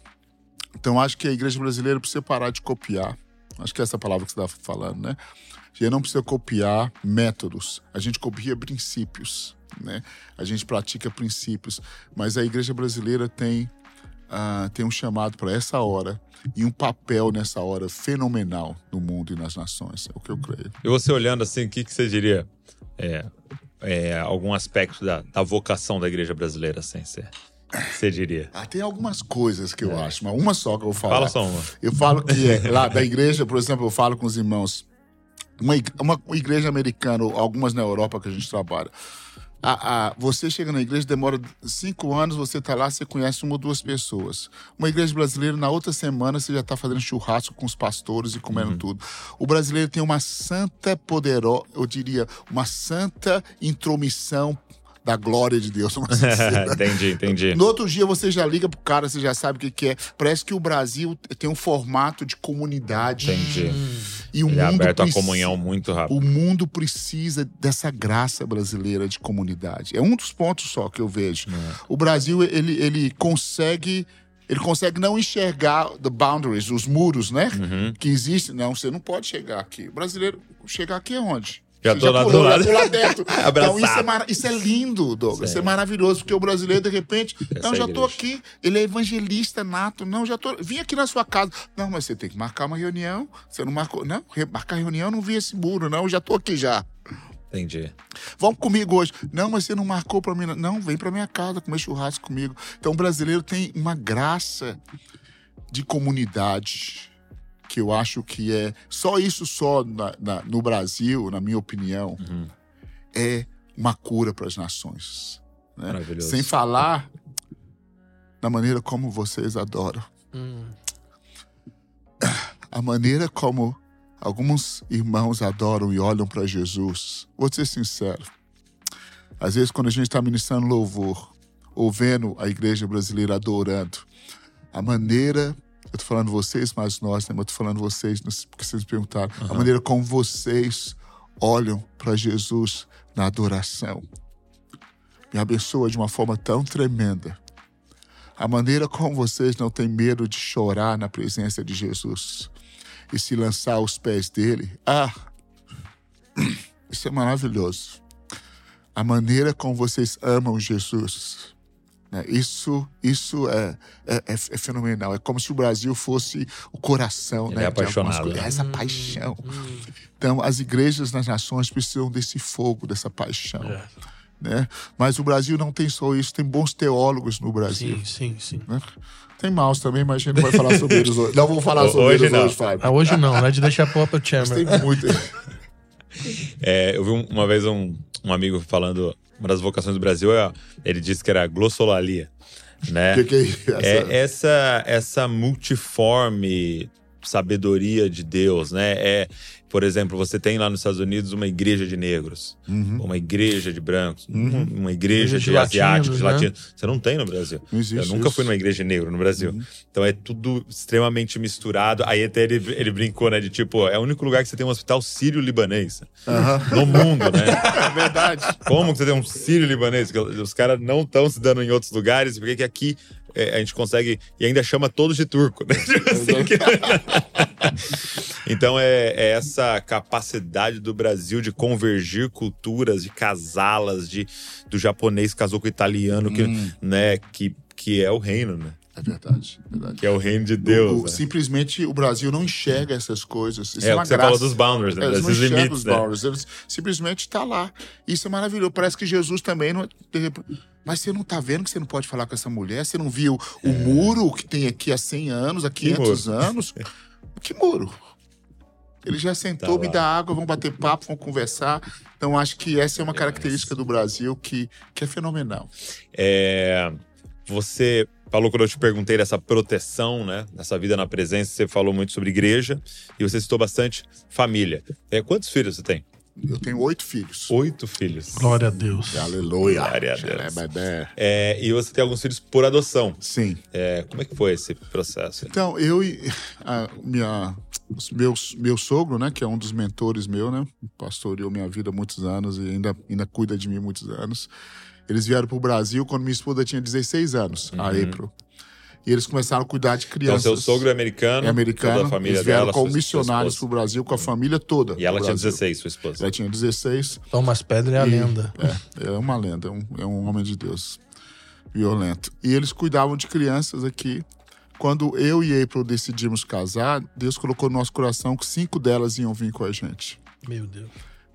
Então acho que a igreja brasileira precisa parar de copiar. Acho que é essa palavra que você estava falando, né? A gente não precisa copiar métodos, a gente copia princípios, né? A gente pratica princípios, mas a igreja brasileira tem ah, tem um chamado para essa hora e um papel nessa hora fenomenal no mundo e nas nações, é o que eu creio. E você olhando assim, o que, que você diria? É, é, algum aspecto da, da vocação da igreja brasileira, assim, você, você diria? Ah, tem algumas coisas que eu acho, mas uma só que eu vou falar. Fala só uma. Eu falo que é, lá da igreja, por exemplo, eu falo com os irmãos, uma, ig- uma igreja americana, ou algumas na Europa que a gente trabalha. A, a- você chega na igreja, demora cinco anos, você tá lá, você conhece uma ou duas pessoas. Uma igreja brasileira, na outra semana, você já tá fazendo churrasco com os pastores e comendo tudo. O brasileiro tem uma santa poderosa, eu diria, uma santa intromissão da glória de Deus. vamos dizer. entendi, entendi. No outro dia você já liga pro cara, você já sabe o que, que é. Parece que o Brasil tem um formato de comunidade. Entendi. E o Ele é mundo aberto à comunhão muito rápido. O mundo precisa dessa graça brasileira de comunidade. É um dos pontos só que eu vejo. É. O Brasil, ele, ele consegue. Ele consegue não enxergar the boundaries, os muros, né? Uhum. Que existem. Não, você não pode chegar aqui. O brasileiro chegar aqui é onde? Já tô lá do pulou, lado. Já tô lá dentro. Abraçado. Então, isso é, mara- isso é lindo, Douglas. Isso é maravilhoso, porque o brasileiro, de repente, não, já tô aqui. Ele é evangelista nato. Não, já tô. Vim aqui na sua casa. Não, mas você tem que marcar uma reunião. Você não marcou. Não, marcar reunião, eu não vi esse muro, não. Eu já tô aqui já. Entendi. Vamos comigo hoje. Não, mas você não marcou pra mim. não. Não, vem pra minha casa comer churrasco comigo. Então, o brasileiro tem uma graça de comunidade que eu acho que é só isso só na- na- no Brasil, na minha opinião, Uhum. é uma cura para as nações. né? Maravilhoso. Sem falar na maneira como vocês adoram, Hum. a maneira como alguns irmãos adoram e olham para Jesus. Vou ser sincero. Às vezes, quando a gente está ministrando louvor, ou vendo a igreja brasileira adorando, a maneira. Eu tô falando vocês, mas nós, né? Mas eu tô falando vocês, porque vocês me perguntaram. A maneira como vocês olham para Jesus na adoração. Me abençoa de uma forma tão tremenda. A maneira como vocês não têm medo de chorar na presença de Jesus e se lançar aos pés dele. Ah, isso é maravilhoso. A maneira como vocês amam Jesus. Né? Isso, isso é, é, é- é fenomenal. É como se o Brasil fosse o coração, Ele né? é de algumas apaixonado, né? Essa paixão. Então, as igrejas nas nações precisam desse fogo, dessa paixão. É. Né? Mas o Brasil não tem só isso, tem bons teólogos no Brasil. Sim, sim, sim. né? Tem maus também, mas a gente não vai falar sobre eles hoje. Não vou falar sobre hoje eles não. hoje, Fábio. Ah, hoje não, né? De deixar pro Mas Chamber. tem muito. É, eu vi um- uma vez um, um amigo falando, uma das vocações do Brasil, é, ele disse que era glossolalia, né? O que, que é isso? É essa, essa multiforme sabedoria de Deus, né? É, por exemplo, você tem lá nos Estados Unidos uma igreja de negros, Uhum. uma igreja de brancos, Uhum. uma igreja Igreja de, de asiáticos, de latinos, né? latinos. Você não tem no Brasil. Não existe Eu nunca isso. fui numa igreja de negro no Brasil. Uhum. Então é tudo extremamente misturado. Aí até ele, ele brincou, né? De tipo, é o único lugar que você tem um hospital sírio-libanês no mundo, né? É verdade. Como que você tem um sírio-libanês? Os caras não estão se dando em outros lugares, por que que aqui a gente consegue. E ainda chama todos de turco, né? Tipo assim, que- então é, é essa capacidade do Brasil de convergir culturas, de casá-las, de do japonês casou com o italiano, que, Hum. né? Que, que é o reino, né? É verdade, é verdade. Que é o reino de Deus. O- o- né? Simplesmente o Brasil não enxerga essas coisas. Isso É, é, o que você graça. falou dos boundaries, né? É, Eles não enxergam limites, os né? boundaries. Eles simplesmente está lá. Isso é maravilhoso. Parece que Jesus também não. Mas você não tá vendo que você não pode falar com essa mulher? Você não viu o muro que tem aqui há 100 anos, há 500 anos? Que muro? Ele já sentou, Tá me dá água, vamos bater papo, vamos conversar. Então, acho que essa é uma característica do Brasil que, que é fenomenal. É, você falou quando eu te perguntei dessa proteção, né? Dessa vida na presença, você falou muito sobre igreja e você citou bastante família. É, quantos filhos você tem? Eu tenho oito filhos. Oito filhos. Glória a Deus. Aleluia. Glória a Deus. É, e você tem alguns filhos por adoção. Sim. É, como é que foi esse processo? Então, eu e a minha, meus, meu sogro, né, que é um dos mentores meu, né, pastoreou minha vida há muitos anos e ainda, ainda cuida de mim há muitos anos. Eles vieram para o Brasil quando minha esposa tinha 16 anos, a April. E eles começaram a cuidar de Então, crianças. seu sogro é americano, é americano. toda a família eles vieram dela, como missionários para o Brasil com a família toda. E ela tinha Brasil. 16, sua esposa. Ela tinha 16. Thomas Pedro é a E- lenda. É, é uma lenda, é um, é um homem de Deus violento. E eles cuidavam de crianças aqui. Quando eu e April decidimos casar, Deus colocou no nosso coração que cinco delas iam vir com a gente. Meu Deus.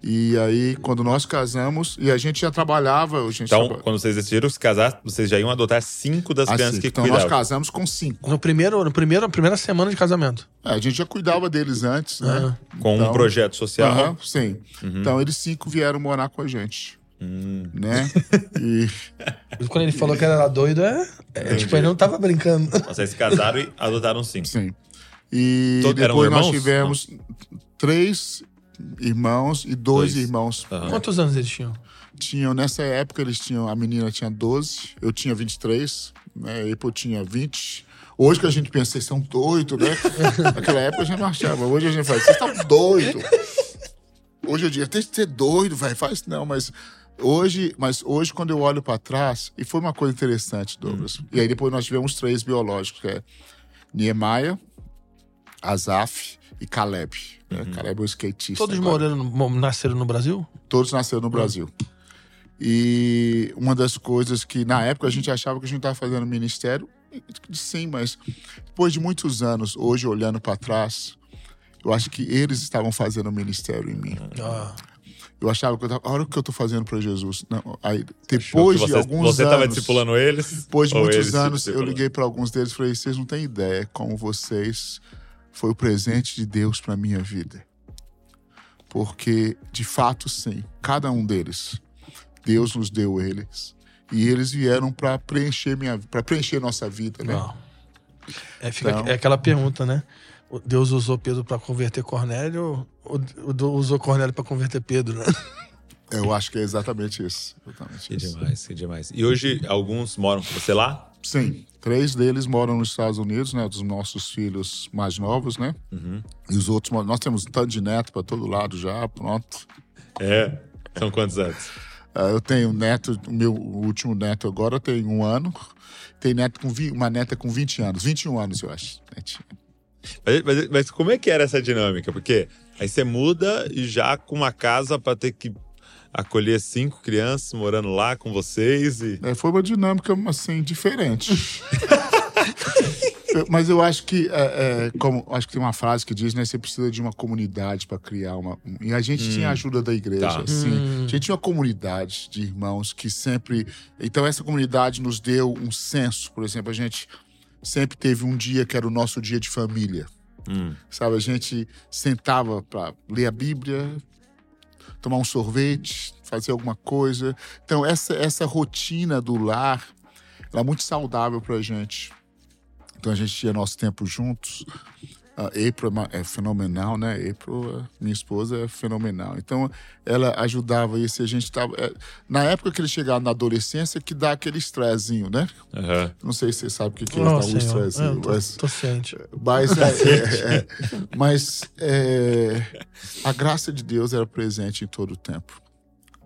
E aí, quando nós casamos, e a gente já trabalhava, a gente Então, quando vocês decidiram se casar, vocês já iam adotar cinco das assim, crianças que então nós cuidavam. casamos com cinco. No primeiro, no primeiro, primeira semana de casamento. É, a gente já cuidava deles antes, né? Com um Então, projeto social. Aham, sim. Então eles cinco vieram morar com a gente. Hum. Né? E Quando ele falou que era doido, é, é tipo, ele não tava brincando. Vocês se casaram e adotaram cinco. Sim. E eram depois nós tivemos três irmãos e dois, Dois. irmãos. Aham. Quantos anos eles tinham? Tinham, nessa época, eles tinham, a menina tinha 12, eu tinha 23, né? A Apple tinha 20. Hoje que a gente pensa, vocês são doidos, né? Naquela época a gente não achava. Hoje a gente fala, vocês estão doidos. Hoje eu digo, tem que ser doido, vai, faz não, mas hoje, mas hoje quando eu olho para trás, e foi uma coisa interessante, Douglas. E aí depois nós tivemos três biológicos, que é Niemeyer, Azaf e Caleb. Né? Caleb é o skatista. Todos agora. morando, mo- nasceram no Brasil? Todos nasceram no Brasil. E uma das coisas que na época a gente achava que a gente estava fazendo ministério, sim, mas depois de muitos anos, hoje olhando para trás, eu acho que eles estavam fazendo ministério em mim. Ah, Eu achava que eu tava, olha o que eu tô fazendo para Jesus. Não, aí, depois que de você, alguns Você anos, estava discipulando eles? depois de muitos anos, eu liguei para alguns deles e falei: vocês não têm ideia como vocês foi o presente de Deus para minha vida. Porque, de fato, sim, cada um deles, Deus nos deu eles. E eles vieram para preencher minha para preencher nossa vida, né? não. É, fica, Então- é aquela pergunta, né? Deus usou Pedro pra converter Cornélio ou Deus usou Cornélio pra converter Pedro, né? Eu acho que é exatamente isso. Exatamente Que isso. demais, que demais. E hoje alguns moram com você lá? Sim, três deles moram nos Estados Unidos, né? Dos nossos filhos mais novos, né? Uhum. E os outros, nós temos um tanto de neto para todo lado já, pronto. É. São quantos anos? Ah, eu tenho um neto, o meu último neto agora tem um ano. Tem neto com uma neta com 20 anos, 21 anos, eu acho. Mas, mas- mas como é que era essa dinâmica? Porque aí você muda e já com uma casa para ter que acolher cinco crianças morando lá com vocês e. É, foi uma dinâmica, assim, diferente. Mas eu acho que, é, é, como acho que tem uma frase que diz, né? Você precisa de uma comunidade para criar uma. E a gente tinha a ajuda da igreja, Tá. assim. A gente tinha uma comunidade de irmãos que sempre. Então, essa comunidade nos deu um senso. Por exemplo, a gente sempre teve um dia que era o nosso dia de família. Hum. Sabe, a gente sentava para ler a Bíblia, tomar um sorvete, fazer alguma coisa. Então, essa, essa rotina do lar ela é muito saudável pra gente. Então, a gente tinha nosso tempo juntos. A April é é fenomenal, né? April, a minha esposa, é fenomenal. Então, ela ajudava isso. A gente tava. é, na época que eles chegaram na adolescência, que dá aquele estressinho, né? Aham. Não sei se você sabe o que, que é um senhor. estressinho, tô, mas. tô ciente. Mas, é, é, é, mas é, a graça de Deus era presente em todo o tempo.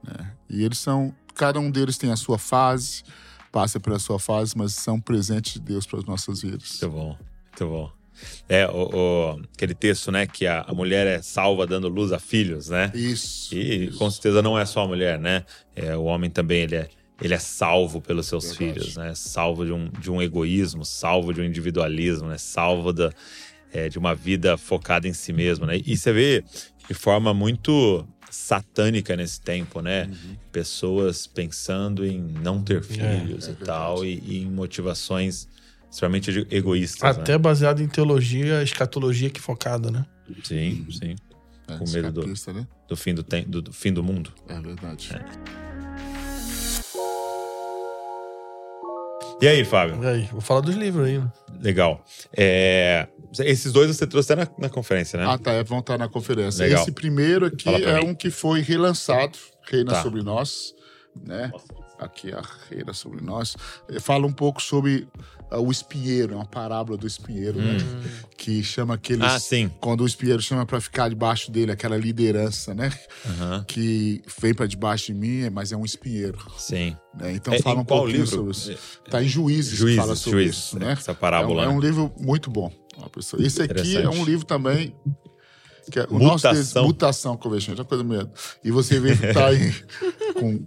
né? E eles são. Cada um deles tem a sua fase, passa pela sua fase, mas são presentes de Deus para as nossas vidas. Muito bom, muito bom. É, o, o- aquele texto, né, que a, a mulher é salva dando luz a filhos, né? Isso. E com certeza não é só a mulher, né? É, o homem também ele é, ele é salvo pelos seus Verdade. filhos, né? Salvo de um, de um egoísmo, salvo de um individualismo, né? Salvo da, é, de uma vida focada em si mesmo, né? E você vê de forma muito satânica nesse tempo, né? Pessoas pensando em não ter filhos é e tal, e, e em motivações extremamente ego- egoístas, Até né? baseado em teologia, escatologia equivocada, né? Sim, sim. É, Com medo do- né? Do fim do, tem- do, do fim do mundo. É verdade. E aí, Fábio? E aí, vou falar dos livros aí. né? Legal. É, esses dois você trouxe até na, na conferência, né? Ah, tá. é, Vão estar na conferência. Legal. Esse primeiro aqui é mim. um que foi relançado, Reina Tá. sobre Nós, né? Aqui a Reina sobre Nós. Fala um pouco sobre o espinheiro, é uma parábola do espinheiro, né? Que chama aqueles. Hum. Ah, sim. Quando o espinheiro chama para ficar debaixo dele, aquela liderança, né? Aham, Que vem para debaixo de mim, mas é um espinheiro. Sim. né? Então É, fala um pouquinho livro? sobre isso. Tá em Juízes, que Juízes, fala sobre Juízes, isso, é, né? essa parábola, É um, é né? um livro muito bom. Esse aqui é um livro também. Que é o Mutação. nosso mutação convergente, é uma coisa mesmo. E você vê que tá aí com.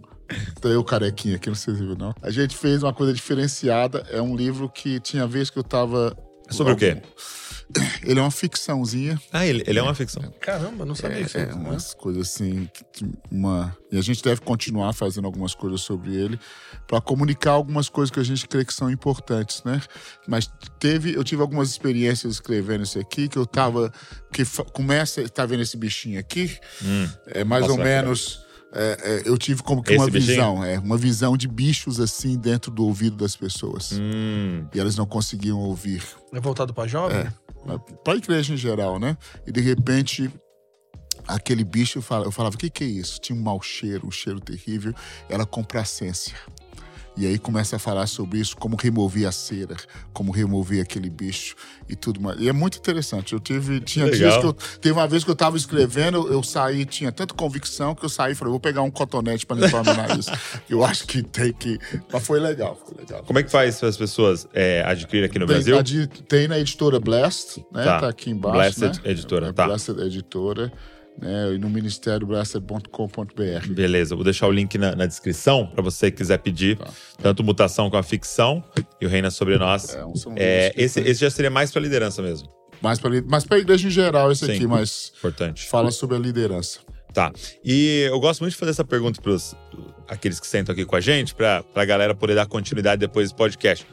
Tá eu carequinha aqui, não sei se viu, não. A gente fez uma coisa diferenciada. É um livro que tinha vez que eu tava. É sobre o quê? Ele é uma ficçãozinha. Ah, ele, ele é uma ficção. Caramba, não sabia que É, isso. umas coisas assim, que- uma e a gente deve continuar fazendo algumas coisas sobre ele para comunicar algumas coisas que a gente crê que são importantes, né? Mas teve, eu tive algumas experiências escrevendo isso aqui que eu tava que começa, tá vendo esse bichinho aqui? É mais Nossa, ou menos é, é, eu tive como que Esse uma bichinho? visão, é, uma visão de bichos assim dentro do ouvido das pessoas. Hum, E elas não conseguiam ouvir É voltado pra jovem? para a igreja em geral, né? E de repente aquele bicho eu falava, o que que é isso? Tinha um mau cheiro, um cheiro terrível, era complacência. E aí começa a falar sobre isso, como remover a cera, como remover aquele bicho e tudo mais. E é muito interessante. Eu tive, tinha Legal. dias que eu, teve uma vez que eu tava escrevendo, eu saí, tinha tanta convicção que eu saí e falei, vou pegar um cotonete para limpar meu nariz. eu acho que tem que, mas foi legal, foi legal. como é que faz para as pessoas é, adquirirem aqui no Tem, Brasil? a di- tem na editora Blast, né? Tá. Tá, aqui embaixo. Blessed né? Editora, É, tá. Blessed Editora, né? E no ministério blessed.com.br. Beleza, vou deixar o link na, na descrição para você que quiser pedir Tá. tanto mutação com a ficção e o Reina sobre nós. É, um- É, esse, esse já seria mais para liderança mesmo. Mais para mas para a igreja em geral, esse Sim. aqui, mas Importante. fala sobre a liderança. Tá. E eu gosto muito de fazer essa pergunta para aqueles que sentam aqui com a gente, para a galera poder dar continuidade depois do podcast.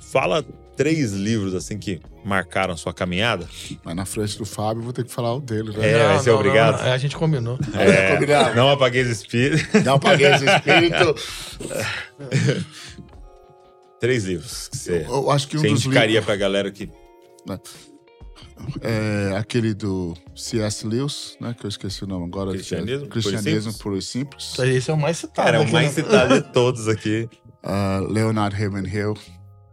Fala três livros assim que marcaram sua caminhada. Mas na frente do Fábio, eu vou ter que falar o dele, né? É, vai ser obrigado. não, a gente combinou. É, combinado. Não apaguei os espíritos. Não paguei esse espírito. três livros que você, Eu acho que um você dos indicaria livros. para a galera que. É aquele do C.S. Lewis, né? Que eu esqueci o nome agora. Cristianismo Puro e Cristianismo Simples? Puro e Simples. Esse é o mais citado. Cara, é o mais né? citado de todos aqui. Ah, Leonard Ravenhill,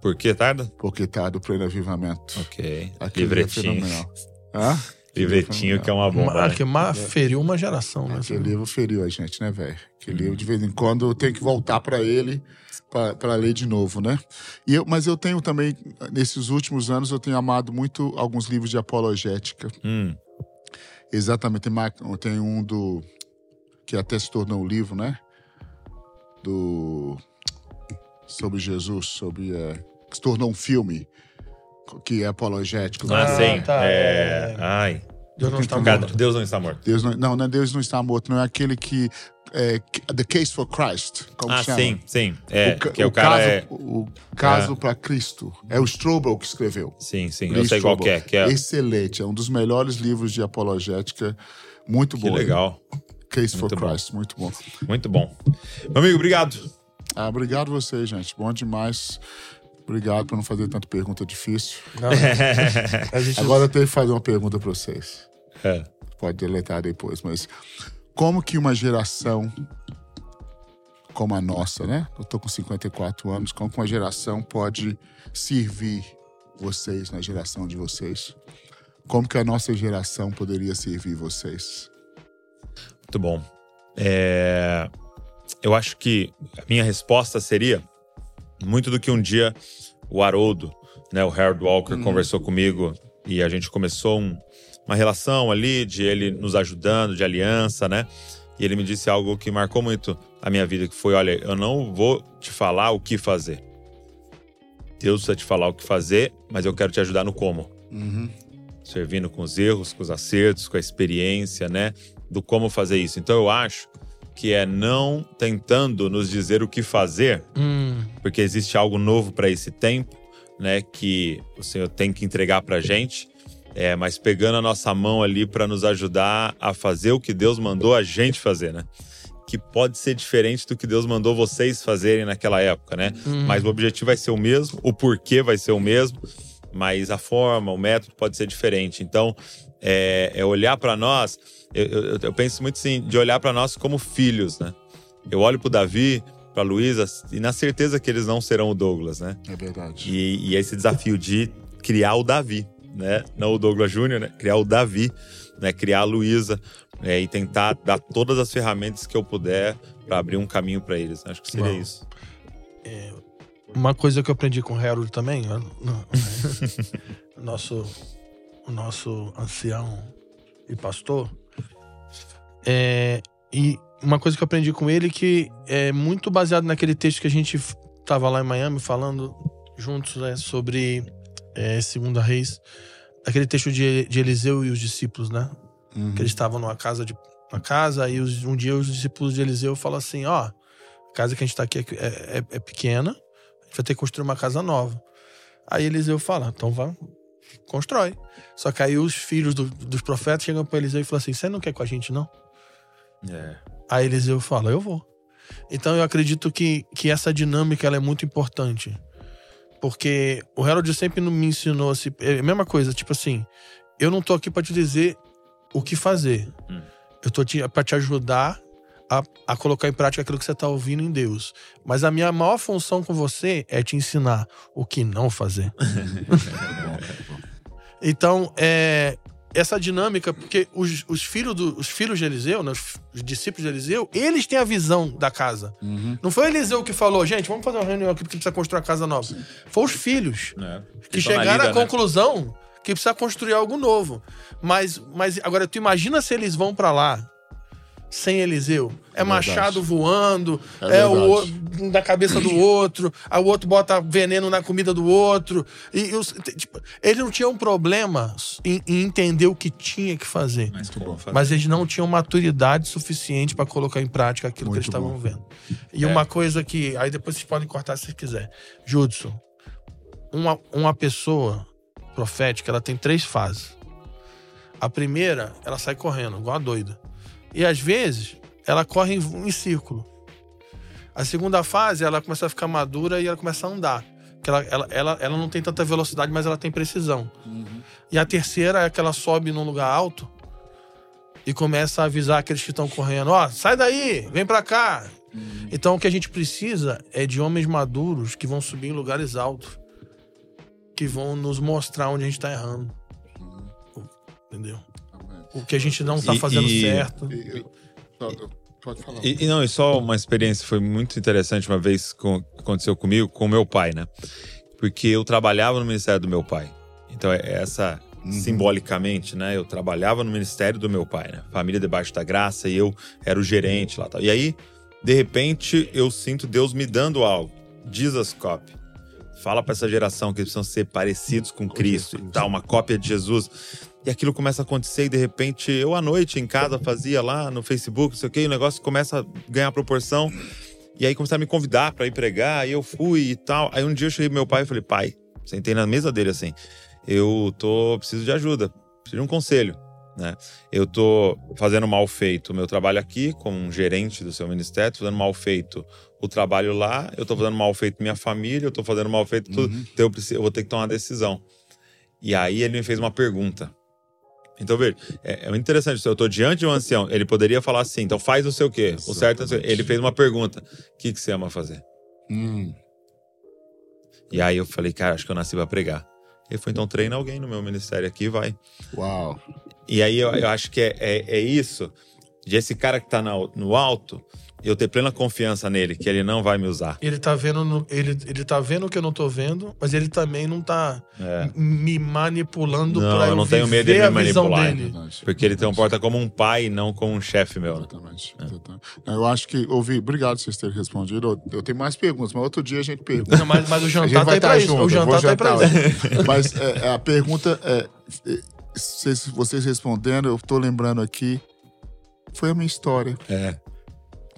Por que tarda? porque tá do Pleno Avivamento. Ok. Aquele Livretinho. É fenomenal. Hã? Livretinho que é uma bomba. né? que ma- feriu uma geração, né? Aquele livro feriu a gente, né, velho? Aquele livro, de vez em quando, eu tenho que voltar pra ele pra- pra ler de novo, né? E eu, mas eu tenho também, nesses últimos anos, eu tenho amado muito alguns livros de apologética. Hum, Exatamente. Tem, tem um do. que até se tornou um livro, né? Do. sobre Jesus, sobre. eh, que se tornou um filme, que é apologético. Ah, Ah, sim. tá, É... é. Ai. Deus não está morto. Deus não está morto. Deus não, não, não é Deus não está morto, não é aquele que. É, The Case for Christ. Como Ah, chama? sim, sim. É, ca- que o, cara caso, é. O caso para Cristo. É o Strobel que escreveu. Sim, sim. Lee Eu sei qual que é. Strobel. Que é Excelente. É um dos melhores livros de apologética. Muito que bom. legal. Case for Muito bom. Christ. Muito bom. Muito bom. Meu amigo, obrigado. Ah, obrigado você, gente. Bom demais. Obrigado por não fazer tanta pergunta difícil. Não, a gente Agora eu tenho que fazer uma pergunta para vocês. É. Pode deletar depois, mas como que uma geração como a nossa, né? Eu tô com 54 anos, como que uma geração pode servir vocês na geração de vocês? Como que a nossa geração poderia servir vocês? Muito bom. É, Eu acho que a minha resposta seria muito do que um dia o Haroldo, né, o Harold Walker, conversou comigo e a gente começou um- uma relação ali de ele nos ajudando, de aliança, né? E ele me disse algo que marcou muito a minha vida, que foi, olha, eu não vou te falar o que fazer. Deus vai te falar o que fazer, mas eu quero te ajudar no como. Uhum. Servindo com os erros, com os acertos, com a experiência, né? Do como fazer isso. Então eu acho que é não tentando nos dizer o que fazer, Hum, porque existe algo novo para esse tempo, né? Que o Senhor tem que entregar para gente, é, mas pegando a nossa mão ali para nos ajudar a fazer o que Deus mandou a gente fazer, né? Que pode ser diferente do que Deus mandou vocês fazerem naquela época, né? hum. Mas o objetivo vai ser o mesmo, o porquê vai ser o mesmo, mas a forma, o método pode ser diferente. Então, é, é olhar para nós. Eu, eu- eu penso muito assim, de olhar para nós como filhos, né? Eu olho pro Davi, pra Luísa, e na certeza que eles não serão o Douglas, né? É verdade. E, e esse desafio de criar o Davi, né? Não o Douglas Júnior, né? Criar o Davi, né? Criar a Luísa, né? E tentar dar todas as ferramentas que eu puder para abrir um caminho para eles. Acho que seria Uau. isso. Uma coisa que eu aprendi com o Harold também, o nosso, o nosso ancião e pastor, é, e uma coisa que eu aprendi com ele que é muito baseado naquele texto que a gente f- tava lá em Miami falando juntos né, sobre é, Segunda Reis, aquele texto de, de Eliseu e os discípulos, né? Uhum. que eles estavam numa casa de uma casa e os- um dia os discípulos de Eliseu falam assim, ó, a casa que a gente tá aqui é, é- é pequena, a gente vai ter que construir uma casa nova. Aí Eliseu fala, então vá, constrói. Só que aí os filhos do- dos profetas chegam para Eliseu e falam assim, você não quer com a gente não? É. Aí Eliseu fala, eu vou. Então eu acredito que, que essa dinâmica ela é muito importante. Porque o Harold sempre me ensinou assim, é a mesma coisa, tipo assim, eu não tô aqui pra te dizer o que fazer. Hum. Eu tô pra te ajudar a, a colocar em prática aquilo que você tá ouvindo em Deus. Mas a minha maior função com você é te ensinar o que não fazer. Então, é, essa dinâmica, porque os, os filhos, do, os filhos de Eliseu, né, os, os discípulos de Eliseu, eles têm a visão da casa. Uhum. Não foi Eliseu que falou, gente, vamos fazer uma reunião aqui porque precisa construir uma casa nova. Foi os filhos Né? que chegaram à né? conclusão que precisa construir algo novo. Mas, mas agora, tu imagina se eles vão pra lá sem Eliseu? É, É machado voando, É é, o outro na cabeça do outro, aí o outro bota veneno na comida do outro. E, e os- tipo, eles não tinham problema em, em entender o que tinha que fazer. Mas? Mas eles não tinham maturidade suficiente pra colocar em prática aquilo que Muito eles estavam vendo. E É. uma coisa que. Aí depois vocês podem cortar se quiser. Judson, uma, uma pessoa profética, ela tem três fases. A primeira, ela sai correndo, igual a doida. E às vezes, ela corre em, em círculo. A segunda fase, ela começa a ficar madura e ela começa a andar. Que ela, ela, ela, ela não tem tanta velocidade, mas ela tem precisão. E a terceira é que ela sobe num lugar alto e começa a avisar aqueles que estão correndo: ó, sai daí, vem pra cá. Então o que a gente precisa é de homens maduros que vão subir em lugares altos, que vão nos mostrar onde a gente tá errando. Entendeu? O que a gente não tá E- fazendo e- certo. E- e- Pode falar. E, e não, e só uma experiência foi muito interessante uma vez que aconteceu comigo, com o meu pai, né? Porque eu trabalhava no ministério do meu pai. Então, é essa, simbolicamente, né? Eu trabalhava no ministério do meu pai, né? Família debaixo da graça, e eu era o gerente lá. Tal. E aí, de repente, eu sinto Deus me dando algo. Jesus Cop. Fala pra essa geração que eles precisam ser parecidos com Cristo e tal, uma cópia de Jesus. E aquilo começa a acontecer e de repente eu à noite em casa fazia lá no Facebook, não sei o que, e o negócio começa a ganhar proporção. E aí começaram a me convidar pra ir pregar, e eu fui e tal. Aí um dia eu cheguei pro meu pai e falei, pai, sentei na mesa dele assim, eu tô, preciso de ajuda, preciso de um conselho, né? Eu tô fazendo mal feito o meu trabalho aqui, como um gerente do seu ministério, tô fazendo mal feito o trabalho lá, eu tô fazendo mal feito minha família, eu tô fazendo mal feito tudo, então eu, preciso, eu vou ter que tomar uma decisão. E aí ele me fez uma pergunta. Então, veja, é, é muito interessante. Se eu tô diante de um ancião, ele poderia falar assim, então faz não sei o quê. O certo é sei. Ele fez uma pergunta. O que, que você ama fazer? Hum, E aí eu falei, cara, acho que eu nasci pra pregar. Ele foi, então treina alguém no meu ministério aqui, vai. uau. E aí eu, eu acho que é, é, é isso. de esse cara que tá na- no alto, eu ter plena confiança nele, que ele não vai me usar. Ele tá vendo, no- ele, ele tá vendo o que eu não tô vendo, mas ele também não tá É. me manipulando Não, pra eu eu não tenho medo de me manipular. dele. Verdade. Porque ele tem um porta como um pai e não como um chefe meu. Exatamente. exatamente. Eu acho que, ouvi, obrigado por vocês terem respondido. Eu, eu tenho mais perguntas, mas outro dia a gente pergunta. Não, mas, mas o A jantar gente tá aí pra estar isso. junto. O jantar tá aí pra jantar isso. Mas é, a pergunta é, é, vocês, vocês respondendo, eu tô lembrando aqui, foi a minha história. É.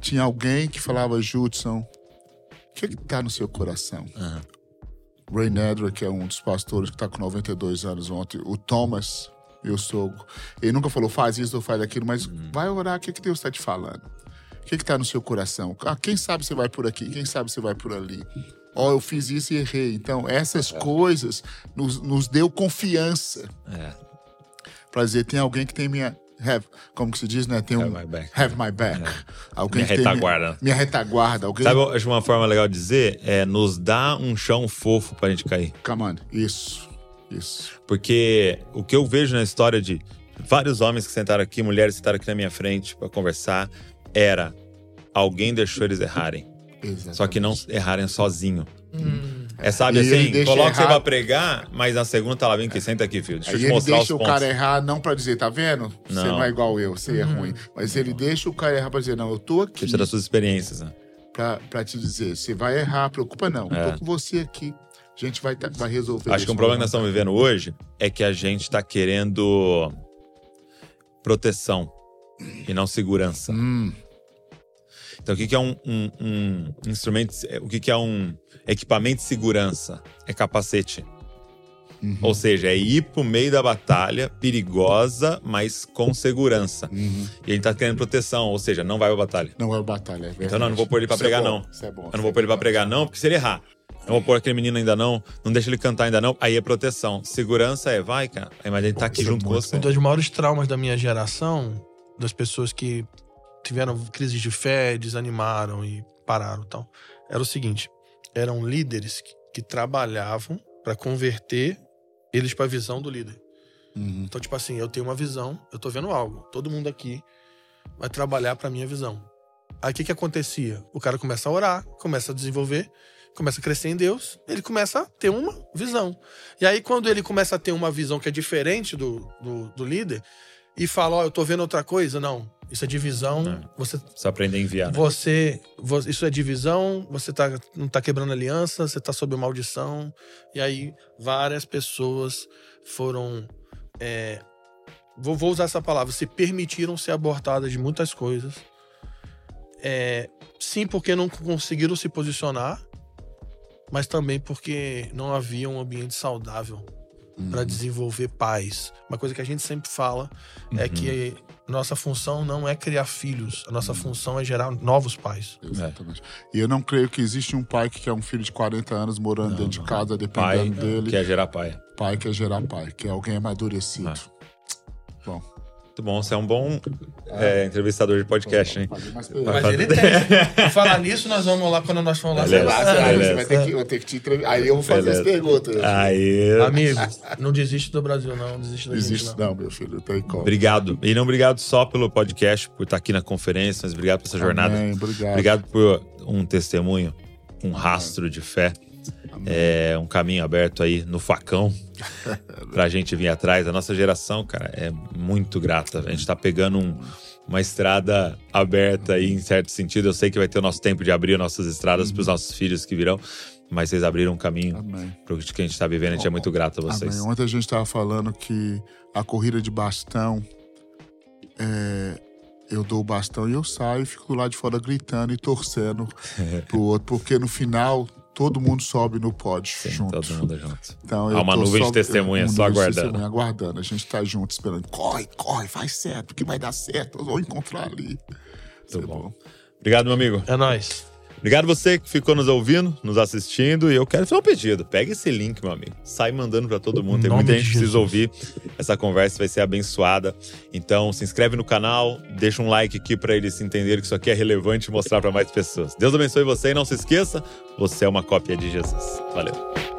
Tinha alguém que falava, Judson, o que que tá no seu coração? Aham. Ray Nedra, que é um dos pastores que tá com 92 anos ontem, o Thomas, meu sogro, ele nunca falou faz isso ou faz aquilo, mas Uhum. vai orar, o que, que Deus está te falando? O que que tá no seu coração? Ah, quem sabe você vai por aqui, quem sabe você vai por ali. Ó, eu fiz isso e errei. Então, essas coisas nos, nos deu confiança É. pra dizer, tem alguém que tem minha... Have, como que se diz, né? Tem um... Have my back. Have my back. Alguém Minha retaguarda. Minha, minha retaguarda. Alguém... Sabe, eu acho uma forma legal de dizer? É nos dá um chão fofo pra gente cair. Come on. Isso. Isso. Porque o que eu vejo na história de vários homens que sentaram aqui, mulheres que sentaram aqui na minha frente pra conversar, era alguém deixou eles errarem. Exatamente. Só que não errarem sozinho. Hum. É, sabe E ele assim, deixa coloca você pra pregar, mas na segunda tá lá, vem aqui, senta aqui, filho. Deixa Aí eu te ele mostrar deixa os o pontos. cara errar não pra dizer, tá vendo? Você Não. não é igual eu, você é ruim. Mas ele deixa o cara errar pra dizer, não, eu tô aqui Precisa das suas experiências, né? pra, pra te dizer, você vai errar, preocupa não. É. Eu tô com você aqui. A gente vai, tá- vai resolver Acho que um problema que nós estamos vivendo hoje é que a gente tá querendo proteção e não segurança. Hum, Então, o que, que é um, um- um instrumento, o que, que é um equipamento de segurança? É capacete. Uhum. Ou seja, é ir pro meio da batalha, perigosa, mas com segurança. uhum. E a gente tá querendo proteção, ou seja, não vai pra batalha. Não é batalha, é verdade. Então, não, não vou pôr ele pra Isso pregar, é bom, não. Isso é bom. Eu não vou pôr ele pra pregar, não, porque se ele errar. Não vou pôr aquele menino ainda não, não deixa ele cantar ainda não, aí é proteção. Segurança é, vai, cara. Mas ele tá aqui Isso é junto com você. Um dos maiores traumas da minha geração, das pessoas que tiveram crises de fé, desanimaram e pararam e tal, era o seguinte: eram líderes que, que trabalhavam para converter eles para a visão do líder. Uhum. Então, tipo assim, eu tenho uma visão, eu tô vendo algo, todo mundo aqui vai trabalhar para minha visão. Aí o que que acontecia? O cara começa a orar, começa a desenvolver, começa a crescer em Deus, ele começa a ter uma visão. E aí quando ele começa a ter uma visão que é diferente do, do, do líder e fala, ó, eu tô vendo outra coisa, não, isso é divisão, É. você Só aprender a enviar. Né? você, vo- isso é divisão, você tá, não tá quebrando aliança, você tá sob maldição. E aí várias pessoas foram. é, vou, vou usar essa palavra, se permitiram ser abortadas de muitas coisas. É, sim, porque não conseguiram se posicionar, mas também porque não havia um ambiente saudável para desenvolver paz. Uma coisa que a gente sempre fala é que nossa função não é criar filhos, a nossa função é gerar novos pais. Exatamente. E eu não creio que existe um pai que quer um filho de 40 anos morando dentro de casa, Pai dependendo dele. quer gerar pai. Pai quer gerar pai, que é alguém amadurecido. Ah. Bom. Muito bom, você é um bom é, entrevistador de podcast, hein? Mas ele tem. Por falar nisso, nós vamos lá quando nós formos lá. Beleza. lá. Aí beleza. você vai ter que, eu ter que te entrevistar. Aí eu vou fazer Beleza. as perguntas. Aí. Amigo, não desiste do Brasil, não. Desiste da gente, Existe, não. não, meu filho, tem como. Obrigado. E não obrigado só pelo podcast, por estar aqui na conferência, mas obrigado por essa jornada. Amém, obrigado. Obrigado por um testemunho, um rastro de fé, é, um caminho aberto aí no facão pra gente vir atrás. A nossa geração, cara, é muito grata. A gente tá pegando um- uma estrada aberta aí, em certo sentido. Eu sei que vai ter o nosso tempo de abrir nossas estradas pros nossos filhos que virão, mas vocês abriram um caminho Amém. pro que a gente tá vivendo. A gente é muito grato a vocês. Amém. Ontem a gente estava falando que a corrida de bastão, é, eu dou o bastão e eu saio e fico do lado de fora gritando e torcendo pro outro, porque no final todo mundo sobe no pódio Sim, junto. todo mundo junto. Então, Há eu uma tô nuvem de só- testemunha uma só de aguardando. testemunha aguardando. A gente tá junto esperando. Corre, corre, vai certo, que vai dar certo. Eu vou encontrar ali. Isso é bom. Obrigado, meu amigo. É nóis. Obrigado você que ficou nos ouvindo, nos assistindo. E eu quero fazer um pedido. Pega esse link, meu amigo. Sai mandando pra todo mundo. Tem muita gente que precisa ouvir. Essa conversa vai ser abençoada. Então, se inscreve no canal, deixa um like aqui pra eles entenderem que isso aqui é relevante e mostrar pra mais pessoas. Deus abençoe você e não se esqueça, você é uma cópia de Jesus. Valeu.